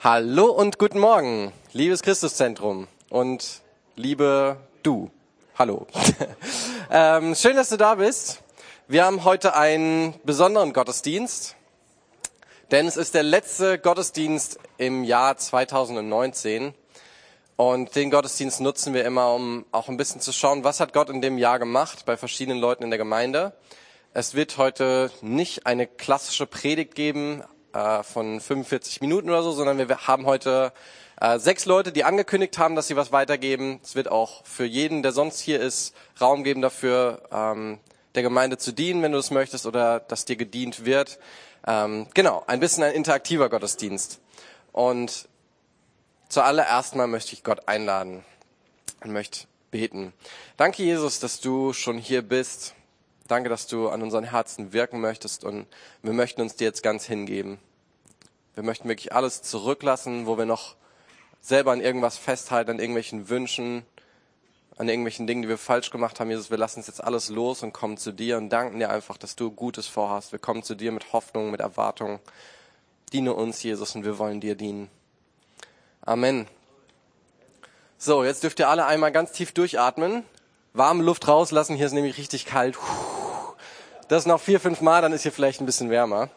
Hallo und guten Morgen, liebes Christuszentrum und liebe du. Hallo. ähm, schön, dass du da bist. Wir haben heute einen besonderen Gottesdienst, denn es ist der letzte Gottesdienst im Jahr 2019. Und den Gottesdienst nutzen wir immer, um auch ein bisschen zu schauen, was hat Gott in dem Jahr gemacht bei verschiedenen Leuten in der Gemeinde. Es wird heute nicht eine klassische Predigt geben, äh, von 45 Minuten oder so, sondern wir haben heute äh, sechs Leute, die angekündigt haben, dass sie was weitergeben. Es wird auch für jeden, der sonst hier ist, Raum geben dafür, ähm, der Gemeinde zu dienen, wenn du es möchtest, oder dass dir gedient wird. Ähm, genau, ein bisschen ein interaktiver Gottesdienst. Und zuallererst mal möchte ich Gott einladen und möchte beten. Danke, Jesus, dass du schon hier bist. Danke, dass du an unseren Herzen wirken möchtest und wir möchten uns dir jetzt ganz hingeben. Wir möchten wirklich alles zurücklassen, wo wir noch selber an irgendwas festhalten, an irgendwelchen Wünschen, an irgendwelchen Dingen, die wir falsch gemacht haben. Jesus, wir lassen es jetzt alles los und kommen zu dir und danken dir einfach, dass du Gutes vorhast. Wir kommen zu dir mit Hoffnung, mit Erwartung. Diene uns, Jesus, und wir wollen dir dienen. Amen. So, jetzt dürft ihr alle einmal ganz tief durchatmen warme Luft rauslassen. Hier ist nämlich richtig kalt. Das noch vier, fünf Mal, dann ist hier vielleicht ein bisschen wärmer.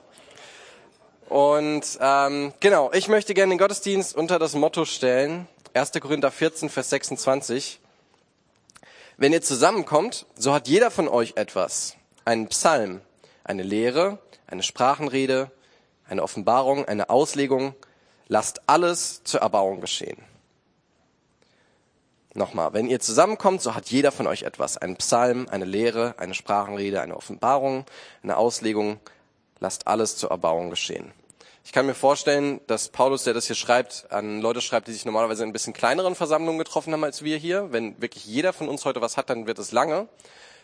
Und ähm, genau, ich möchte gerne den Gottesdienst unter das Motto stellen. 1. Korinther 14, Vers 26. Wenn ihr zusammenkommt, so hat jeder von euch etwas. Einen Psalm, eine Lehre, eine Sprachenrede, eine Offenbarung, eine Auslegung. Lasst alles zur Erbauung geschehen. Nochmal, wenn ihr zusammenkommt, so hat jeder von euch etwas. Ein Psalm, eine Lehre, eine Sprachenrede, eine Offenbarung, eine Auslegung. Lasst alles zur Erbauung geschehen. Ich kann mir vorstellen, dass Paulus, der das hier schreibt, an Leute schreibt, die sich normalerweise in ein bisschen kleineren Versammlungen getroffen haben als wir hier. Wenn wirklich jeder von uns heute was hat, dann wird es lange.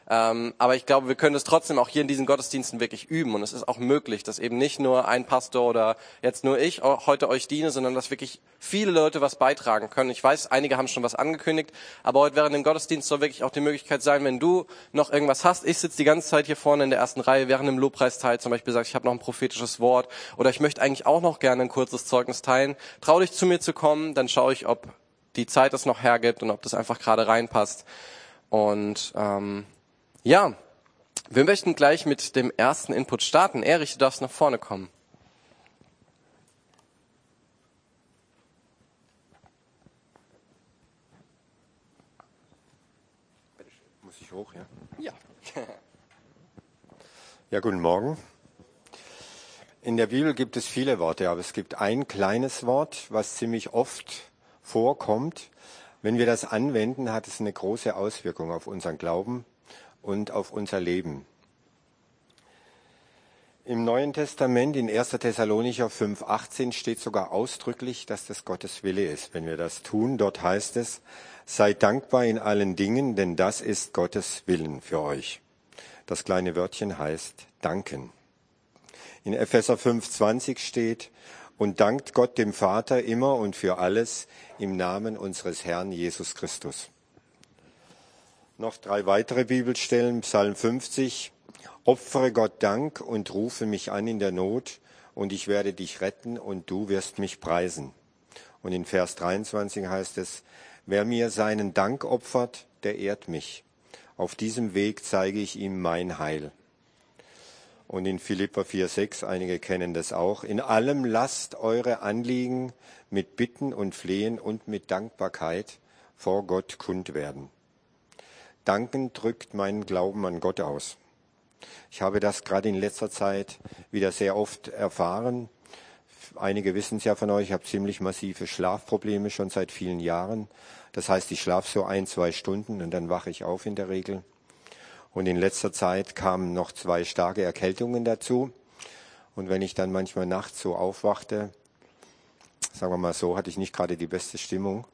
Ähm, aber ich glaube, wir können es trotzdem auch hier in diesen Gottesdiensten wirklich üben. Und es ist auch möglich, dass eben nicht nur ein Pastor oder jetzt nur ich heute euch diene, sondern dass wirklich viele Leute was beitragen können. Ich weiß, einige haben schon was angekündigt, aber heute während dem Gottesdienst soll wirklich auch die Möglichkeit sein, wenn du noch irgendwas hast. Ich sitze die ganze Zeit hier vorne in der ersten Reihe während dem Lobpreisteil zum Beispiel sagt, ich habe noch ein prophetisches Wort oder ich möchte eigentlich auch noch gerne ein kurzes Zeugnis teilen. Trau dich zu mir zu kommen, dann schaue ich, ob die Zeit es noch hergibt und ob das einfach gerade reinpasst. Und ähm, ja, wir möchten gleich mit dem ersten Input starten. Erich, du darfst nach vorne kommen. Muss ich hoch, ja? Ja. Ja, guten Morgen. In der Bibel gibt es viele Worte, aber es gibt ein kleines Wort, was ziemlich oft vorkommt. Wenn wir das anwenden, hat es eine große Auswirkung auf unseren Glauben und auf unser Leben. Im Neuen Testament in 1. Thessalonicher 5.18 steht sogar ausdrücklich, dass das Gottes Wille ist. Wenn wir das tun, dort heißt es, seid dankbar in allen Dingen, denn das ist Gottes Willen für euch. Das kleine Wörtchen heißt danken. In Epheser 5.20 steht, und dankt Gott dem Vater immer und für alles im Namen unseres Herrn Jesus Christus. Noch drei weitere Bibelstellen, Psalm 50. Opfere Gott Dank und rufe mich an in der Not, und ich werde dich retten, und du wirst mich preisen. Und in Vers 23 heißt es, wer mir seinen Dank opfert, der ehrt mich. Auf diesem Weg zeige ich ihm mein Heil. Und in Philippa 4,6, einige kennen das auch, in allem lasst eure Anliegen mit Bitten und Flehen und mit Dankbarkeit vor Gott kund werden. Danken drückt meinen Glauben an Gott aus. Ich habe das gerade in letzter Zeit wieder sehr oft erfahren. Einige wissen es ja von euch, ich habe ziemlich massive Schlafprobleme schon seit vielen Jahren. Das heißt, ich schlafe so ein, zwei Stunden und dann wache ich auf in der Regel. Und in letzter Zeit kamen noch zwei starke Erkältungen dazu. Und wenn ich dann manchmal nachts so aufwachte, sagen wir mal so, hatte ich nicht gerade die beste Stimmung.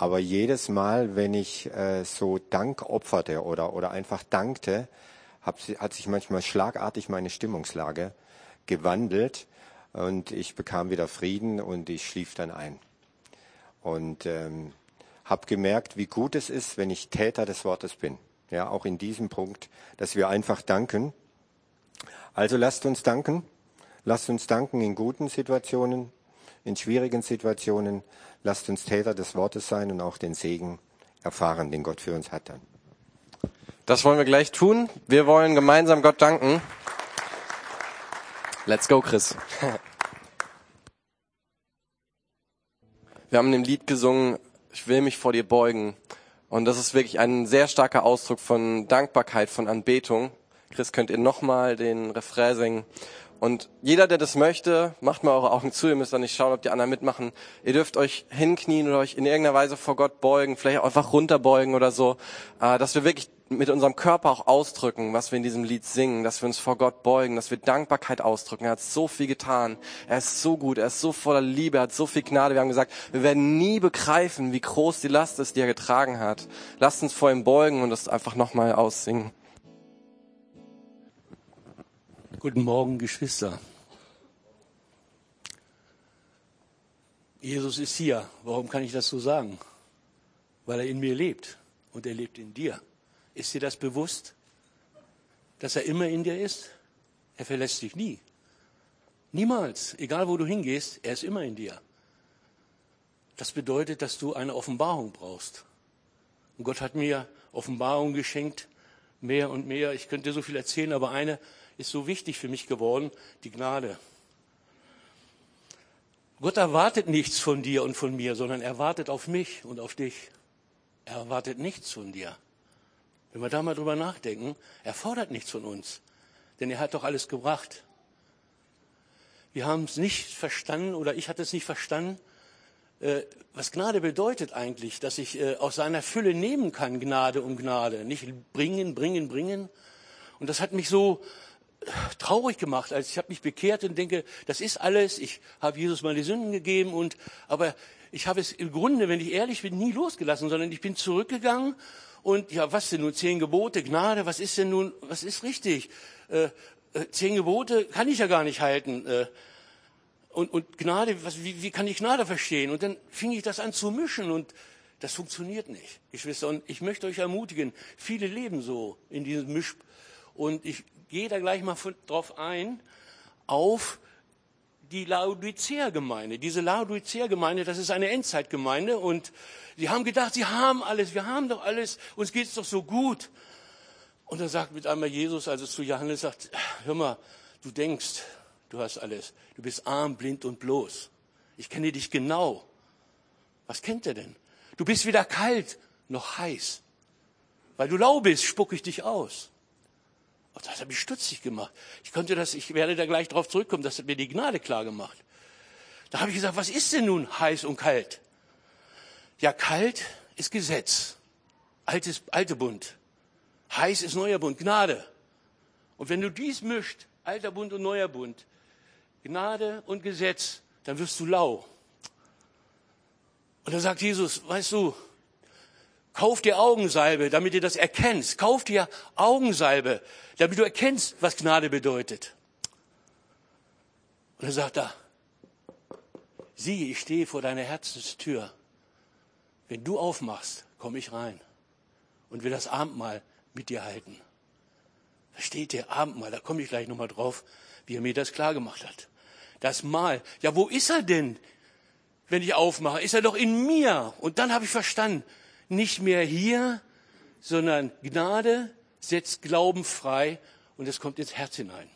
Aber jedes Mal, wenn ich äh, so Dank opferte oder, oder einfach dankte, hab, hat sich manchmal schlagartig meine Stimmungslage gewandelt und ich bekam wieder Frieden und ich schlief dann ein. Und ähm, habe gemerkt, wie gut es ist, wenn ich Täter des Wortes bin. Ja, auch in diesem Punkt, dass wir einfach danken. Also lasst uns danken. Lasst uns danken in guten Situationen, in schwierigen Situationen. Lasst uns Täter des Wortes sein und auch den Segen erfahren, den Gott für uns hat dann. Das wollen wir gleich tun. Wir wollen gemeinsam Gott danken. Let's go, Chris. Wir haben dem Lied gesungen, ich will mich vor dir beugen. Und das ist wirklich ein sehr starker Ausdruck von Dankbarkeit, von Anbetung. Chris, könnt ihr nochmal den Refrain singen? Und jeder, der das möchte, macht mal eure Augen zu. Ihr müsst dann nicht schauen, ob die anderen mitmachen. Ihr dürft euch hinknien oder euch in irgendeiner Weise vor Gott beugen, vielleicht auch einfach runterbeugen oder so, äh, dass wir wirklich mit unserem Körper auch ausdrücken, was wir in diesem Lied singen, dass wir uns vor Gott beugen, dass wir Dankbarkeit ausdrücken. Er hat so viel getan. Er ist so gut. Er ist so voller Liebe. Er hat so viel Gnade. Wir haben gesagt, wir werden nie begreifen, wie groß die Last ist, die er getragen hat. Lasst uns vor ihm beugen und das einfach nochmal aussingen. Guten Morgen, Geschwister. Jesus ist hier. Warum kann ich das so sagen? Weil er in mir lebt und er lebt in dir. Ist dir das bewusst, dass er immer in dir ist? Er verlässt dich nie. Niemals. Egal wo du hingehst, er ist immer in dir. Das bedeutet, dass du eine Offenbarung brauchst. Und Gott hat mir Offenbarung geschenkt, mehr und mehr. Ich könnte so viel erzählen, aber eine ist so wichtig für mich geworden, die Gnade. Gott erwartet nichts von dir und von mir, sondern er wartet auf mich und auf dich. Er erwartet nichts von dir. Wenn wir da mal drüber nachdenken, er fordert nichts von uns, denn er hat doch alles gebracht. Wir haben es nicht verstanden oder ich hatte es nicht verstanden, äh, was Gnade bedeutet eigentlich, dass ich äh, aus seiner Fülle nehmen kann, Gnade um Gnade, nicht bringen, bringen, bringen. Und das hat mich so traurig gemacht, als ich habe mich bekehrt und denke, das ist alles, ich habe Jesus meine Sünden gegeben und aber ich habe es im Grunde, wenn ich ehrlich bin, nie losgelassen, sondern ich bin zurückgegangen und ja, was denn nun zehn Gebote, Gnade, was ist denn nun, was ist richtig? Äh, äh, zehn Gebote kann ich ja gar nicht halten. Äh, und, und Gnade, was, wie, wie kann ich Gnade verstehen? Und dann fing ich das an zu mischen und das funktioniert nicht, Geschwister. Und ich möchte euch ermutigen, viele leben so in diesem Misch. Und ich gehe da gleich mal drauf ein, auf die Laodicea-Gemeinde. Diese Laodicea-Gemeinde, das ist eine Endzeitgemeinde und sie haben gedacht, sie haben alles, wir haben doch alles, uns geht's doch so gut. Und dann sagt mit einmal Jesus, also zu Johannes sagt, hör mal, du denkst, du hast alles. Du bist arm, blind und bloß. Ich kenne dich genau. Was kennt er denn? Du bist weder kalt noch heiß. Weil du lau bist, spucke ich dich aus. Und das hat mich stutzig gemacht. Ich konnte das, ich werde da gleich drauf zurückkommen, das hat mir die Gnade klar gemacht. Da habe ich gesagt, was ist denn nun heiß und kalt? Ja, kalt ist Gesetz. Altes, alte Bund. Heiß ist neuer Bund, Gnade. Und wenn du dies mischt, alter Bund und neuer Bund, Gnade und Gesetz, dann wirst du lau. Und da sagt Jesus, weißt du, Kauf dir Augensalbe, damit du das erkennst. Kauf dir Augensalbe, damit du erkennst, was Gnade bedeutet. Und er sagt da, sieh, ich stehe vor deiner Herzenstür. Wenn du aufmachst, komme ich rein und will das Abendmahl mit dir halten. Versteht ihr? Abendmahl, da komme ich gleich nochmal drauf, wie er mir das klar gemacht hat. Das Mahl. Ja, wo ist er denn, wenn ich aufmache? Ist er doch in mir. Und dann habe ich verstanden, nicht mehr hier, sondern Gnade setzt Glauben frei und es kommt ins Herz hinein.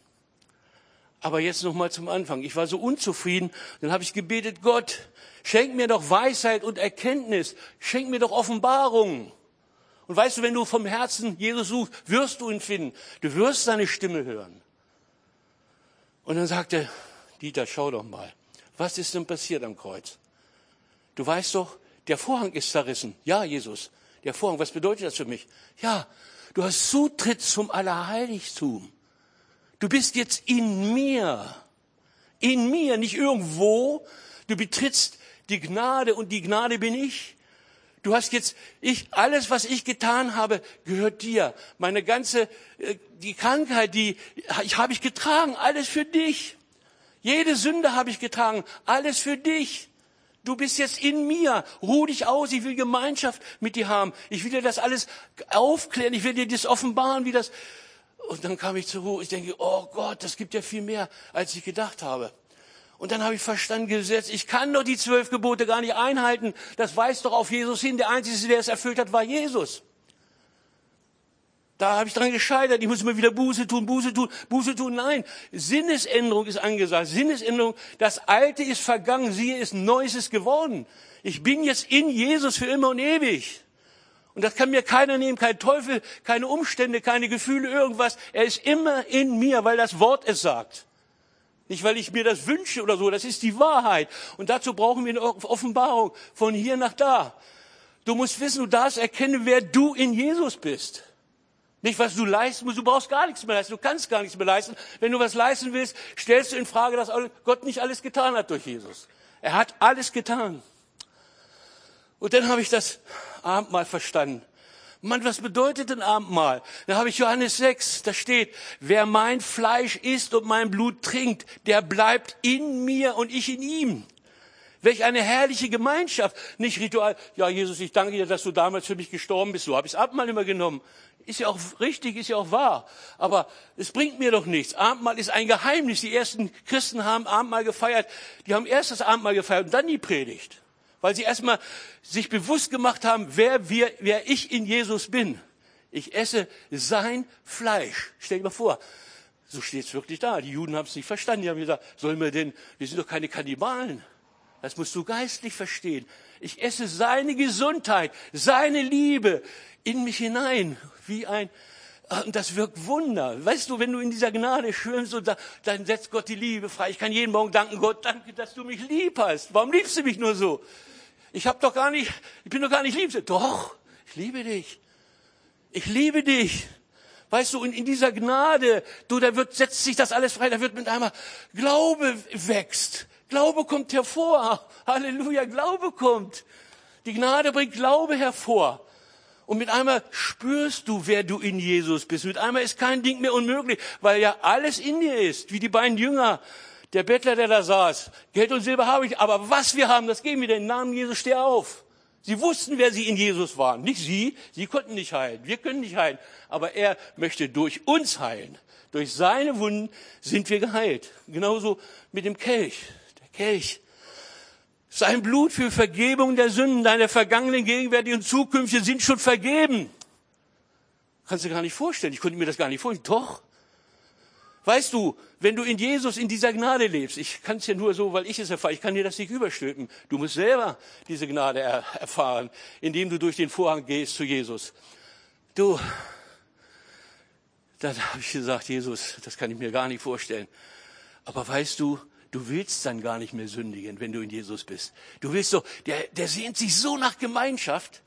Aber jetzt noch mal zum Anfang. Ich war so unzufrieden, dann habe ich gebetet, Gott, schenk mir doch Weisheit und Erkenntnis, schenk mir doch Offenbarung. Und weißt du, wenn du vom Herzen Jesus suchst, wirst du ihn finden. Du wirst seine Stimme hören. Und dann sagte Dieter, schau doch mal, was ist denn passiert am Kreuz? Du weißt doch, der Vorhang ist zerrissen. Ja, Jesus, der Vorhang, was bedeutet das für mich? Ja, du hast Zutritt zum Allerheiligtum. Du bist jetzt in mir. In mir, nicht irgendwo. Du betrittst die Gnade und die Gnade bin ich. Du hast jetzt, ich, alles, was ich getan habe, gehört dir. Meine ganze, äh, die Krankheit, die ich habe ich getragen, alles für dich. Jede Sünde habe ich getragen, alles für dich. Du bist jetzt in mir. Ruh dich aus. Ich will Gemeinschaft mit dir haben. Ich will dir das alles aufklären. Ich will dir das offenbaren, wie das. Und dann kam ich zur Ruhe. Ich denke, oh Gott, das gibt ja viel mehr, als ich gedacht habe. Und dann habe ich verstanden, Gesetz, ich kann doch die zwölf Gebote gar nicht einhalten. Das weist doch auf Jesus hin. Der Einzige, der es erfüllt hat, war Jesus. Da habe ich dran gescheitert. Ich muss immer wieder Buße tun, Buße tun, Buße tun. Nein, Sinnesänderung ist angesagt. Sinnesänderung, das Alte ist vergangen, siehe, ist Neues ist geworden. Ich bin jetzt in Jesus für immer und ewig. Und das kann mir keiner nehmen, kein Teufel, keine Umstände, keine Gefühle, irgendwas. Er ist immer in mir, weil das Wort es sagt. Nicht, weil ich mir das wünsche oder so, das ist die Wahrheit. Und dazu brauchen wir eine Offenbarung von hier nach da. Du musst wissen, du darfst erkennen, wer du in Jesus bist. Nicht, was du leisten musst, du brauchst gar nichts mehr leisten, du kannst gar nichts mehr leisten. Wenn du was leisten willst, stellst du in Frage, dass Gott nicht alles getan hat durch Jesus. Er hat alles getan. Und dann habe ich das Abendmahl verstanden. Mann, was bedeutet ein Abendmahl? Da habe ich Johannes 6, da steht, wer mein Fleisch isst und mein Blut trinkt, der bleibt in mir und ich in ihm. Welch eine herrliche Gemeinschaft. Nicht Ritual, ja Jesus, ich danke dir, dass du damals für mich gestorben bist. So habe ich das Abendmahl immer genommen. Ist ja auch richtig, ist ja auch wahr. Aber es bringt mir doch nichts. Abendmahl ist ein Geheimnis. Die ersten Christen haben Abendmahl gefeiert. Die haben erst das Abendmahl gefeiert und dann die Predigt weil sie erstmal sich bewusst gemacht haben, wer wir, wer ich in Jesus bin. Ich esse sein Fleisch. Stell dir mal vor, so steht es wirklich da. Die Juden haben es nicht verstanden. Die haben gesagt, sollen wir denn, wir sind doch keine Kannibalen. Das musst du geistlich verstehen. Ich esse seine Gesundheit, seine Liebe in mich hinein, wie ein, und das wirkt Wunder. Weißt du, wenn du in dieser Gnade schwimmst, da, dann setzt Gott die Liebe frei. Ich kann jeden Morgen danken, Gott, danke, dass du mich lieb hast. Warum liebst du mich nur so? Ich habe doch gar nicht, ich bin doch gar nicht lieb. Doch, ich liebe dich. Ich liebe dich. Weißt du, in, in dieser Gnade, du, da wird, setzt sich das alles frei, da wird mit einmal Glaube wächst. Glaube kommt hervor. Halleluja, Glaube kommt. Die Gnade bringt Glaube hervor. Und mit einmal spürst du, wer du in Jesus bist. Mit einmal ist kein Ding mehr unmöglich, weil ja alles in dir ist, wie die beiden Jünger der Bettler, der da saß, Geld und Silber habe ich, aber was wir haben, das geben wir dir. Im Namen Jesus, steh auf. Sie wussten, wer sie in Jesus waren. Nicht sie, sie konnten nicht heilen. Wir können nicht heilen. Aber er möchte durch uns heilen. Durch seine Wunden sind wir geheilt. Genauso mit dem Kelch. Der Kelch. Sein Blut für Vergebung der Sünden, deiner vergangenen, gegenwärtigen und zukünftigen sind schon vergeben. Kannst du gar nicht vorstellen. Ich konnte mir das gar nicht vorstellen. Doch. Weißt du, wenn du in Jesus in dieser Gnade lebst, ich kann es ja nur so, weil ich es erfahre, ich kann dir das nicht überstülpen. Du musst selber diese Gnade er erfahren, indem du durch den Vorhang gehst zu Jesus. Du, dann habe ich gesagt, Jesus, das kann ich mir gar nicht vorstellen. Aber weißt du, du willst dann gar nicht mehr sündigen, wenn du in Jesus bist. Du willst doch, der, der sehnt sich so nach Gemeinschaft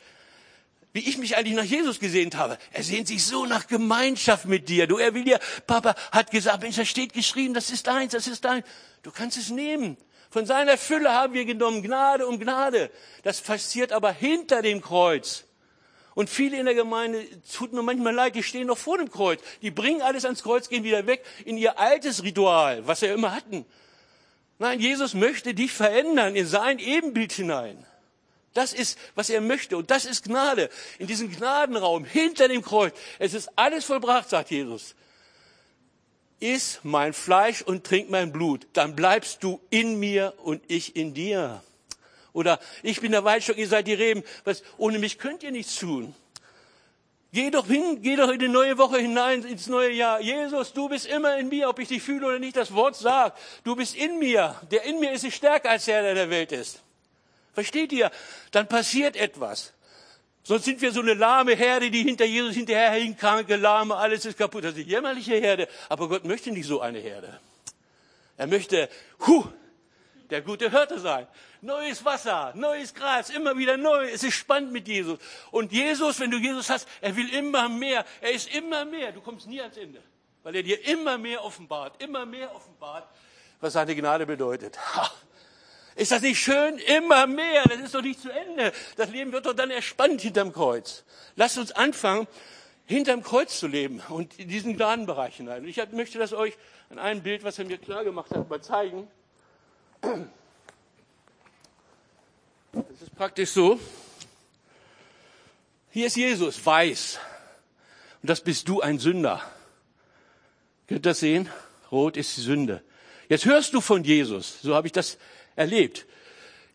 wie ich mich eigentlich nach Jesus gesehnt habe. Er sehnt sich so nach Gemeinschaft mit dir. Du, er will dir, Papa hat gesagt, Mensch, da steht geschrieben, das ist deins, das ist dein. Du kannst es nehmen. Von seiner Fülle haben wir genommen, Gnade um Gnade. Das passiert aber hinter dem Kreuz. Und viele in der Gemeinde, tut mir manchmal leid, die stehen noch vor dem Kreuz. Die bringen alles ans Kreuz, gehen wieder weg in ihr altes Ritual, was sie immer hatten. Nein, Jesus möchte dich verändern in sein Ebenbild hinein. Das ist, was er möchte. Und das ist Gnade. In diesem Gnadenraum, hinter dem Kreuz. Es ist alles vollbracht, sagt Jesus. Iss mein Fleisch und trink mein Blut. Dann bleibst du in mir und ich in dir. Oder ich bin der Weinstock, ihr seid die Reben. Was, ohne mich könnt ihr nichts tun. Geh doch hin, geh doch in die neue Woche hinein, ins neue Jahr. Jesus, du bist immer in mir, ob ich dich fühle oder nicht, das Wort sagt. Du bist in mir. Der in mir ist stärker als der, der in der Welt ist. Versteht ihr? Dann passiert etwas. Sonst sind wir so eine lahme Herde, die hinter Jesus hinterherhinkt, kranke, lahme, alles ist kaputt. Das ist eine jämmerliche Herde. Aber Gott möchte nicht so eine Herde. Er möchte, hu, der gute Hirte sein. Neues Wasser, neues Gras, immer wieder neu. Es ist spannend mit Jesus. Und Jesus, wenn du Jesus hast, er will immer mehr. Er ist immer mehr. Du kommst nie ans Ende. Weil er dir immer mehr offenbart, immer mehr offenbart, was seine Gnade bedeutet. Ha. Ist das nicht schön? Immer mehr. Das ist doch nicht zu Ende. Das Leben wird doch dann erspannt hinterm Kreuz. Lasst uns anfangen, hinterm Kreuz zu leben und in diesen Gnadenbereich hinein. Und ich möchte das euch an einem Bild, was er mir klar gemacht hat, mal zeigen. Das ist praktisch so. Hier ist Jesus, weiß. Und das bist du ein Sünder. Könnt ihr das sehen? Rot ist die Sünde. Jetzt hörst du von Jesus. So habe ich das erlebt.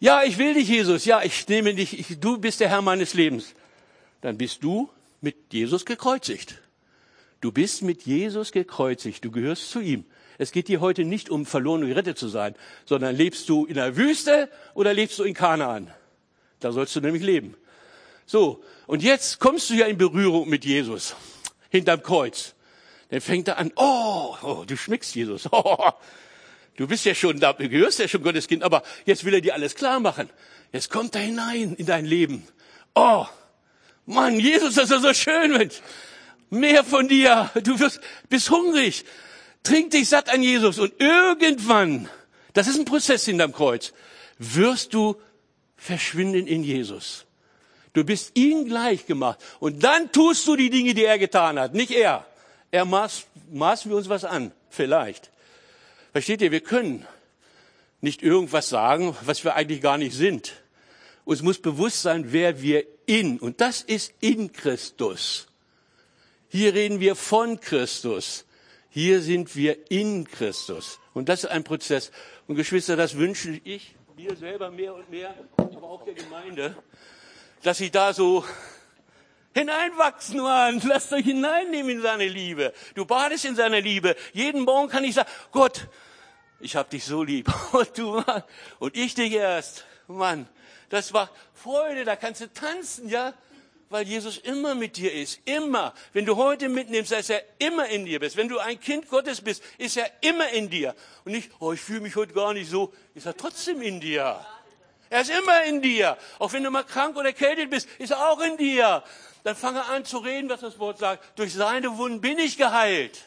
Ja, ich will dich, Jesus. Ja, ich nehme dich. Ich, du bist der Herr meines Lebens. Dann bist du mit Jesus gekreuzigt. Du bist mit Jesus gekreuzigt. Du gehörst zu ihm. Es geht dir heute nicht um verloren und gerettet zu sein, sondern lebst du in der Wüste oder lebst du in Kanaan? Da sollst du nämlich leben. So. Und jetzt kommst du ja in Berührung mit Jesus. Hinterm Kreuz. Dann fängt er an, oh, oh du schmeckst Jesus. Oh, du bist ja schon da, du gehörst ja schon Gottes Kind, aber jetzt will er dir alles klar machen. Jetzt kommt er hinein in dein Leben. Oh, Mann, Jesus, das ist so schön, Mensch. Mehr von dir. Du wirst, bist hungrig. Trink dich satt an Jesus und irgendwann, das ist ein Prozess hinterm Kreuz, wirst du verschwinden in Jesus. Du bist ihm gleich gemacht. Und dann tust du die Dinge, die er getan hat, nicht er. Er maß, maßen wir uns was an, vielleicht. Versteht ihr, wir können nicht irgendwas sagen, was wir eigentlich gar nicht sind. Uns muss bewusst sein, wer wir in, und das ist in Christus. Hier reden wir von Christus. Hier sind wir in Christus. Und das ist ein Prozess. Und Geschwister, das wünsche ich mir selber mehr und mehr, aber auch der Gemeinde, dass sie da so hineinwachsen, Mann. Lasst euch hineinnehmen in seine Liebe. Du badest in seiner Liebe. Jeden Morgen kann ich sagen, Gott, ich hab dich so lieb. Und du, Mann. Und ich dich erst. Mann, das war Freude. Da kannst du tanzen, ja? Weil Jesus immer mit dir ist. Immer. Wenn du heute mitnimmst, dass er immer in dir bist. Wenn du ein Kind Gottes bist, ist er immer in dir. Und nicht, oh, ich fühle mich heute gar nicht so. Ist er trotzdem in dir. Er ist immer in dir. Auch wenn du mal krank oder erkältet bist, ist er auch in dir. Dann fange an zu reden, was das Wort sagt. Durch seine Wunden bin ich geheilt.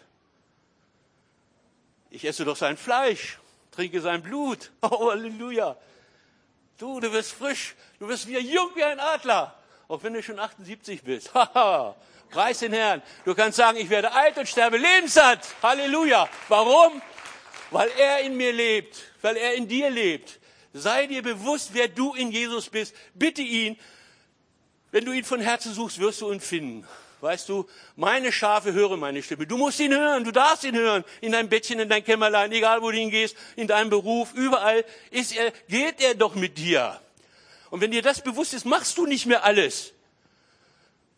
Ich esse doch sein Fleisch, trinke sein Blut. Oh, Halleluja. Du, du wirst frisch. Du wirst wieder jung wie ein Adler. Auch wenn du schon 78 bist. Preis den Herrn. Du kannst sagen, ich werde alt und sterbe lebenssatt. Halleluja. Warum? Weil er in mir lebt. Weil er in dir lebt. Sei dir bewusst, wer du in Jesus bist. Bitte ihn. Wenn du ihn von Herzen suchst, wirst du ihn finden. Weißt du, meine Schafe hören meine Stimme. Du musst ihn hören, du darfst ihn hören. In deinem Bettchen, in dein Kämmerlein, egal wo du hingehst, in deinem Beruf, überall ist er, geht er doch mit dir. Und wenn dir das bewusst ist, machst du nicht mehr alles,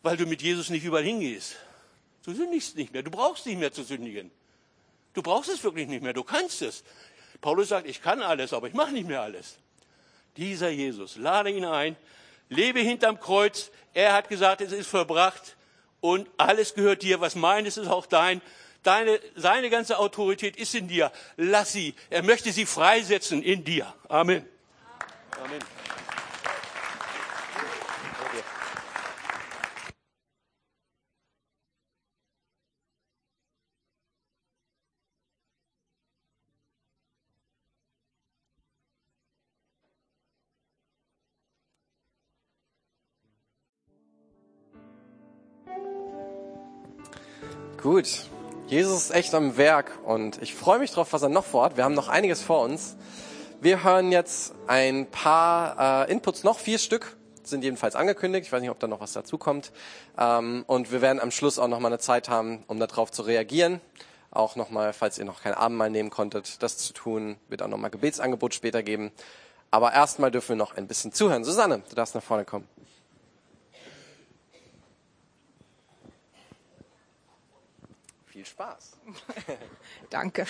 weil du mit Jesus nicht überall hingehst. Du sündigst nicht mehr, du brauchst nicht mehr zu sündigen. Du brauchst es wirklich nicht mehr, du kannst es. Paulus sagt, ich kann alles, aber ich mache nicht mehr alles. Dieser Jesus, lade ihn ein, lebe hinterm Kreuz. Er hat gesagt, es ist verbracht und alles gehört dir. Was meines ist auch dein. Deine, seine ganze Autorität ist in dir. Lass sie. Er möchte sie freisetzen in dir. Amen. Amen. Gut. Jesus ist echt am Werk und ich freue mich drauf, was er noch vorhat. Wir haben noch einiges vor uns. Wir hören jetzt ein paar äh, Inputs noch, vier Stück sind jedenfalls angekündigt. Ich weiß nicht, ob da noch was dazu kommt. Ähm, und wir werden am Schluss auch noch mal eine Zeit haben, um darauf zu reagieren. Auch noch mal, falls ihr noch kein Abendmahl nehmen konntet, das zu tun. Wird auch noch mal Gebetsangebot später geben. Aber erstmal dürfen wir noch ein bisschen zuhören. Susanne, du darfst nach vorne kommen. Viel Spaß. Danke.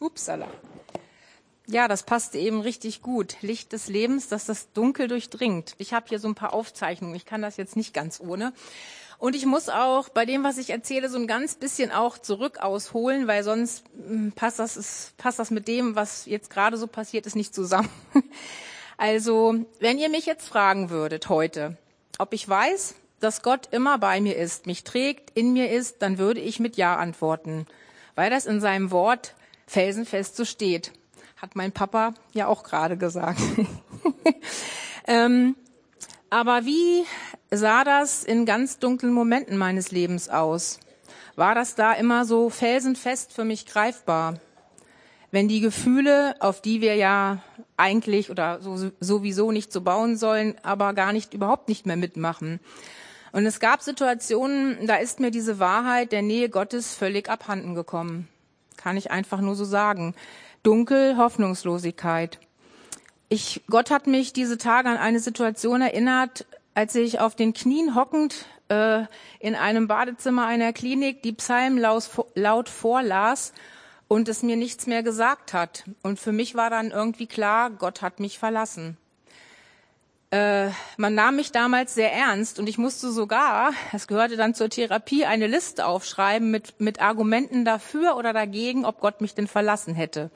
Upsala. Ja, das passt eben richtig gut. Licht des Lebens, das das Dunkel durchdringt. Ich habe hier so ein paar Aufzeichnungen. Ich kann das jetzt nicht ganz ohne. Und ich muss auch bei dem, was ich erzähle, so ein ganz bisschen auch zurück ausholen, weil sonst hm, passt das, ist, passt das mit dem, was jetzt gerade so passiert ist, nicht zusammen. Also, wenn ihr mich jetzt fragen würdet heute, ob ich weiß, dass Gott immer bei mir ist, mich trägt, in mir ist, dann würde ich mit Ja antworten, weil das in seinem Wort felsenfest so steht. Hat mein Papa ja auch gerade gesagt. ähm, aber wie sah das in ganz dunklen Momenten meines Lebens aus? War das da immer so felsenfest für mich greifbar? Wenn die Gefühle, auf die wir ja eigentlich oder so, sowieso nicht so bauen sollen, aber gar nicht, überhaupt nicht mehr mitmachen. Und es gab Situationen, da ist mir diese Wahrheit der Nähe Gottes völlig abhanden gekommen. Kann ich einfach nur so sagen. Dunkel, Hoffnungslosigkeit. Ich, Gott hat mich diese Tage an eine Situation erinnert, als ich auf den Knien hockend äh, in einem Badezimmer einer Klinik die Psalmen laut, laut vorlas und es mir nichts mehr gesagt hat. Und für mich war dann irgendwie klar, Gott hat mich verlassen. Äh, man nahm mich damals sehr ernst und ich musste sogar, es gehörte dann zur Therapie, eine Liste aufschreiben mit, mit Argumenten dafür oder dagegen, ob Gott mich denn verlassen hätte.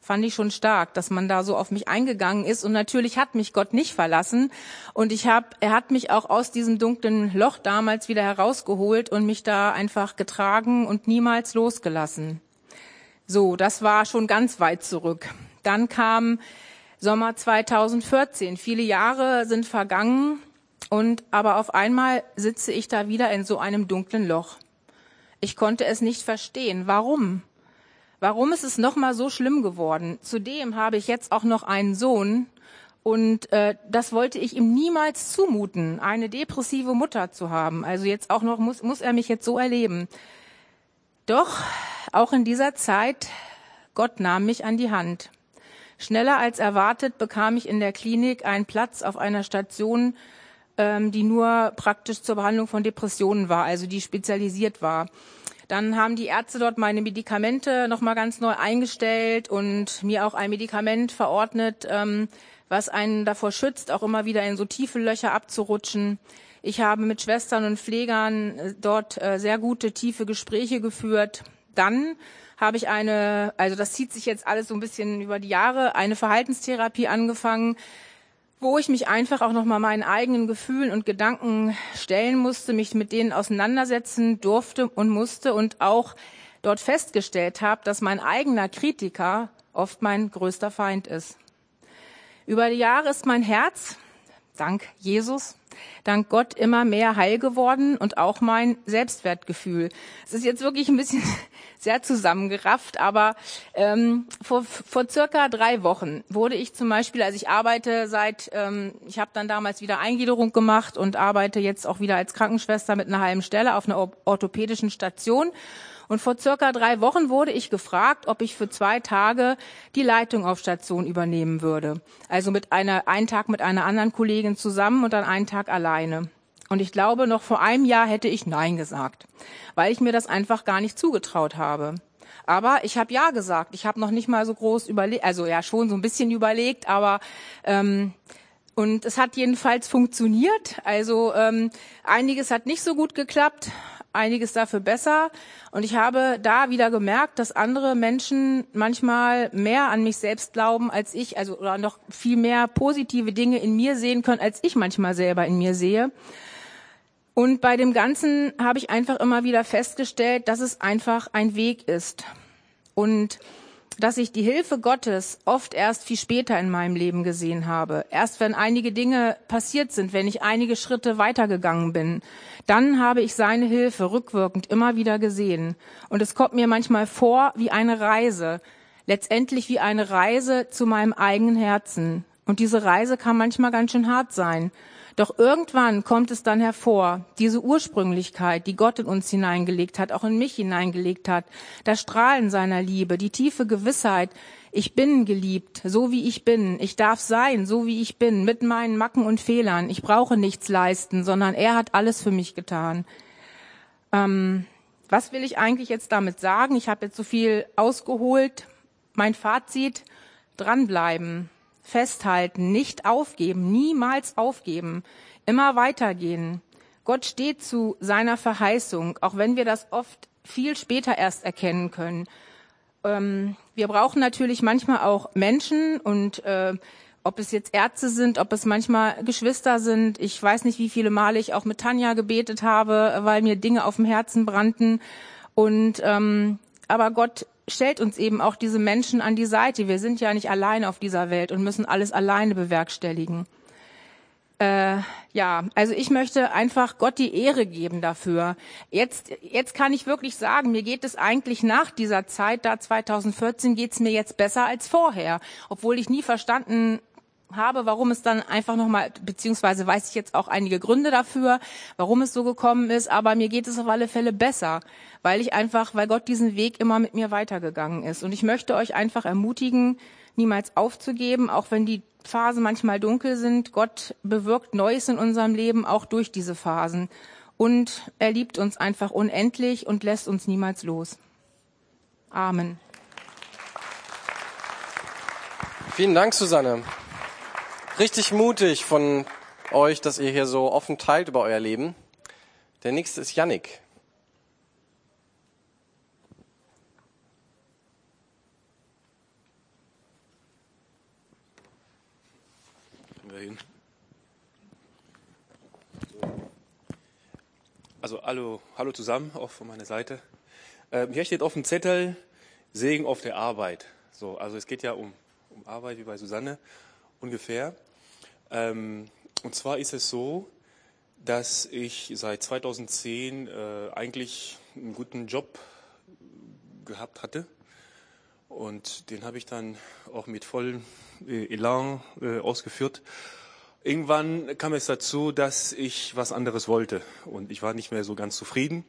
Fand ich schon stark, dass man da so auf mich eingegangen ist. Und natürlich hat mich Gott nicht verlassen. Und ich hab, er hat mich auch aus diesem dunklen Loch damals wieder herausgeholt und mich da einfach getragen und niemals losgelassen. So, das war schon ganz weit zurück. Dann kam Sommer 2014. Viele Jahre sind vergangen und aber auf einmal sitze ich da wieder in so einem dunklen Loch. Ich konnte es nicht verstehen. Warum? Warum ist es noch mal so schlimm geworden? Zudem habe ich jetzt auch noch einen Sohn und äh, das wollte ich ihm niemals zumuten, eine depressive Mutter zu haben. Also jetzt auch noch muss muss er mich jetzt so erleben. Doch auch in dieser Zeit Gott nahm mich an die Hand. Schneller als erwartet bekam ich in der Klinik einen Platz auf einer Station, ähm, die nur praktisch zur Behandlung von Depressionen war, also die spezialisiert war. Dann haben die Ärzte dort meine Medikamente nochmal ganz neu eingestellt und mir auch ein Medikament verordnet, ähm, was einen davor schützt, auch immer wieder in so tiefe Löcher abzurutschen. Ich habe mit Schwestern und Pflegern äh, dort äh, sehr gute, tiefe Gespräche geführt. Dann habe ich eine, also das zieht sich jetzt alles so ein bisschen über die Jahre, eine Verhaltenstherapie angefangen, wo ich mich einfach auch nochmal meinen eigenen Gefühlen und Gedanken stellen musste, mich mit denen auseinandersetzen durfte und musste und auch dort festgestellt habe, dass mein eigener Kritiker oft mein größter Feind ist. Über die Jahre ist mein Herz, dank Jesus, dank Gott immer mehr heil geworden und auch mein Selbstwertgefühl. Es ist jetzt wirklich ein bisschen sehr zusammengerafft, aber ähm, vor, vor circa drei Wochen wurde ich zum Beispiel, also ich arbeite seit, ähm, ich habe dann damals wieder Eingliederung gemacht und arbeite jetzt auch wieder als Krankenschwester mit einer halben Stelle auf einer orthopädischen Station. Und vor circa drei Wochen wurde ich gefragt, ob ich für zwei Tage die Leitung auf Station übernehmen würde. Also mit einer, einen Tag mit einer anderen Kollegin zusammen und dann einen Tag alleine. Und ich glaube, noch vor einem Jahr hätte ich Nein gesagt, weil ich mir das einfach gar nicht zugetraut habe. Aber ich habe ja gesagt. Ich habe noch nicht mal so groß überlegt, also ja schon so ein bisschen überlegt, aber ähm, und es hat jedenfalls funktioniert. Also ähm, einiges hat nicht so gut geklappt, einiges dafür besser. Und ich habe da wieder gemerkt, dass andere Menschen manchmal mehr an mich selbst glauben als ich, also oder noch viel mehr positive Dinge in mir sehen können, als ich manchmal selber in mir sehe. Und bei dem Ganzen habe ich einfach immer wieder festgestellt, dass es einfach ein Weg ist. Und dass ich die Hilfe Gottes oft erst viel später in meinem Leben gesehen habe. Erst wenn einige Dinge passiert sind, wenn ich einige Schritte weitergegangen bin, dann habe ich seine Hilfe rückwirkend immer wieder gesehen. Und es kommt mir manchmal vor wie eine Reise, letztendlich wie eine Reise zu meinem eigenen Herzen. Und diese Reise kann manchmal ganz schön hart sein. Doch irgendwann kommt es dann hervor, diese Ursprünglichkeit, die Gott in uns hineingelegt hat, auch in mich hineingelegt hat, das Strahlen seiner Liebe, die tiefe Gewissheit, ich bin geliebt, so wie ich bin, ich darf sein, so wie ich bin, mit meinen Macken und Fehlern, ich brauche nichts leisten, sondern er hat alles für mich getan. Ähm, was will ich eigentlich jetzt damit sagen? Ich habe jetzt so viel ausgeholt. Mein Fazit, dranbleiben, festhalten, nicht aufgeben, niemals aufgeben, immer weitergehen. Gott steht zu seiner Verheißung, auch wenn wir das oft viel später erst erkennen können. Ähm, wir brauchen natürlich manchmal auch Menschen und äh, ob es jetzt Ärzte sind, ob es manchmal Geschwister sind. Ich weiß nicht, wie viele Male ich auch mit Tanja gebetet habe, weil mir Dinge auf dem Herzen brannten. Und ähm, aber Gott stellt uns eben auch diese Menschen an die Seite. Wir sind ja nicht alleine auf dieser Welt und müssen alles alleine bewerkstelligen. Äh, ja, also ich möchte einfach Gott die Ehre geben dafür. Jetzt, jetzt kann ich wirklich sagen, mir geht es eigentlich nach dieser Zeit, da 2014, geht es mir jetzt besser als vorher, obwohl ich nie verstanden habe, warum es dann einfach nochmal, beziehungsweise weiß ich jetzt auch einige Gründe dafür, warum es so gekommen ist, aber mir geht es auf alle Fälle besser, weil ich einfach, weil Gott diesen Weg immer mit mir weitergegangen ist. Und ich möchte euch einfach ermutigen, niemals aufzugeben, auch wenn die Phasen manchmal dunkel sind. Gott bewirkt Neues in unserem Leben, auch durch diese Phasen. Und er liebt uns einfach unendlich und lässt uns niemals los. Amen. Vielen Dank, Susanne. Richtig mutig von euch, dass ihr hier so offen teilt über euer Leben. Der nächste ist Yannick. Also hallo, hallo zusammen, auch von meiner Seite. Ähm, hier steht auf dem Zettel Segen auf der Arbeit. So, also es geht ja um, um Arbeit wie bei Susanne ungefähr. Ähm, und zwar ist es so, dass ich seit 2010 äh, eigentlich einen guten Job gehabt hatte. Und den habe ich dann auch mit vollem äh, Elan äh, ausgeführt. Irgendwann kam es dazu, dass ich was anderes wollte und ich war nicht mehr so ganz zufrieden.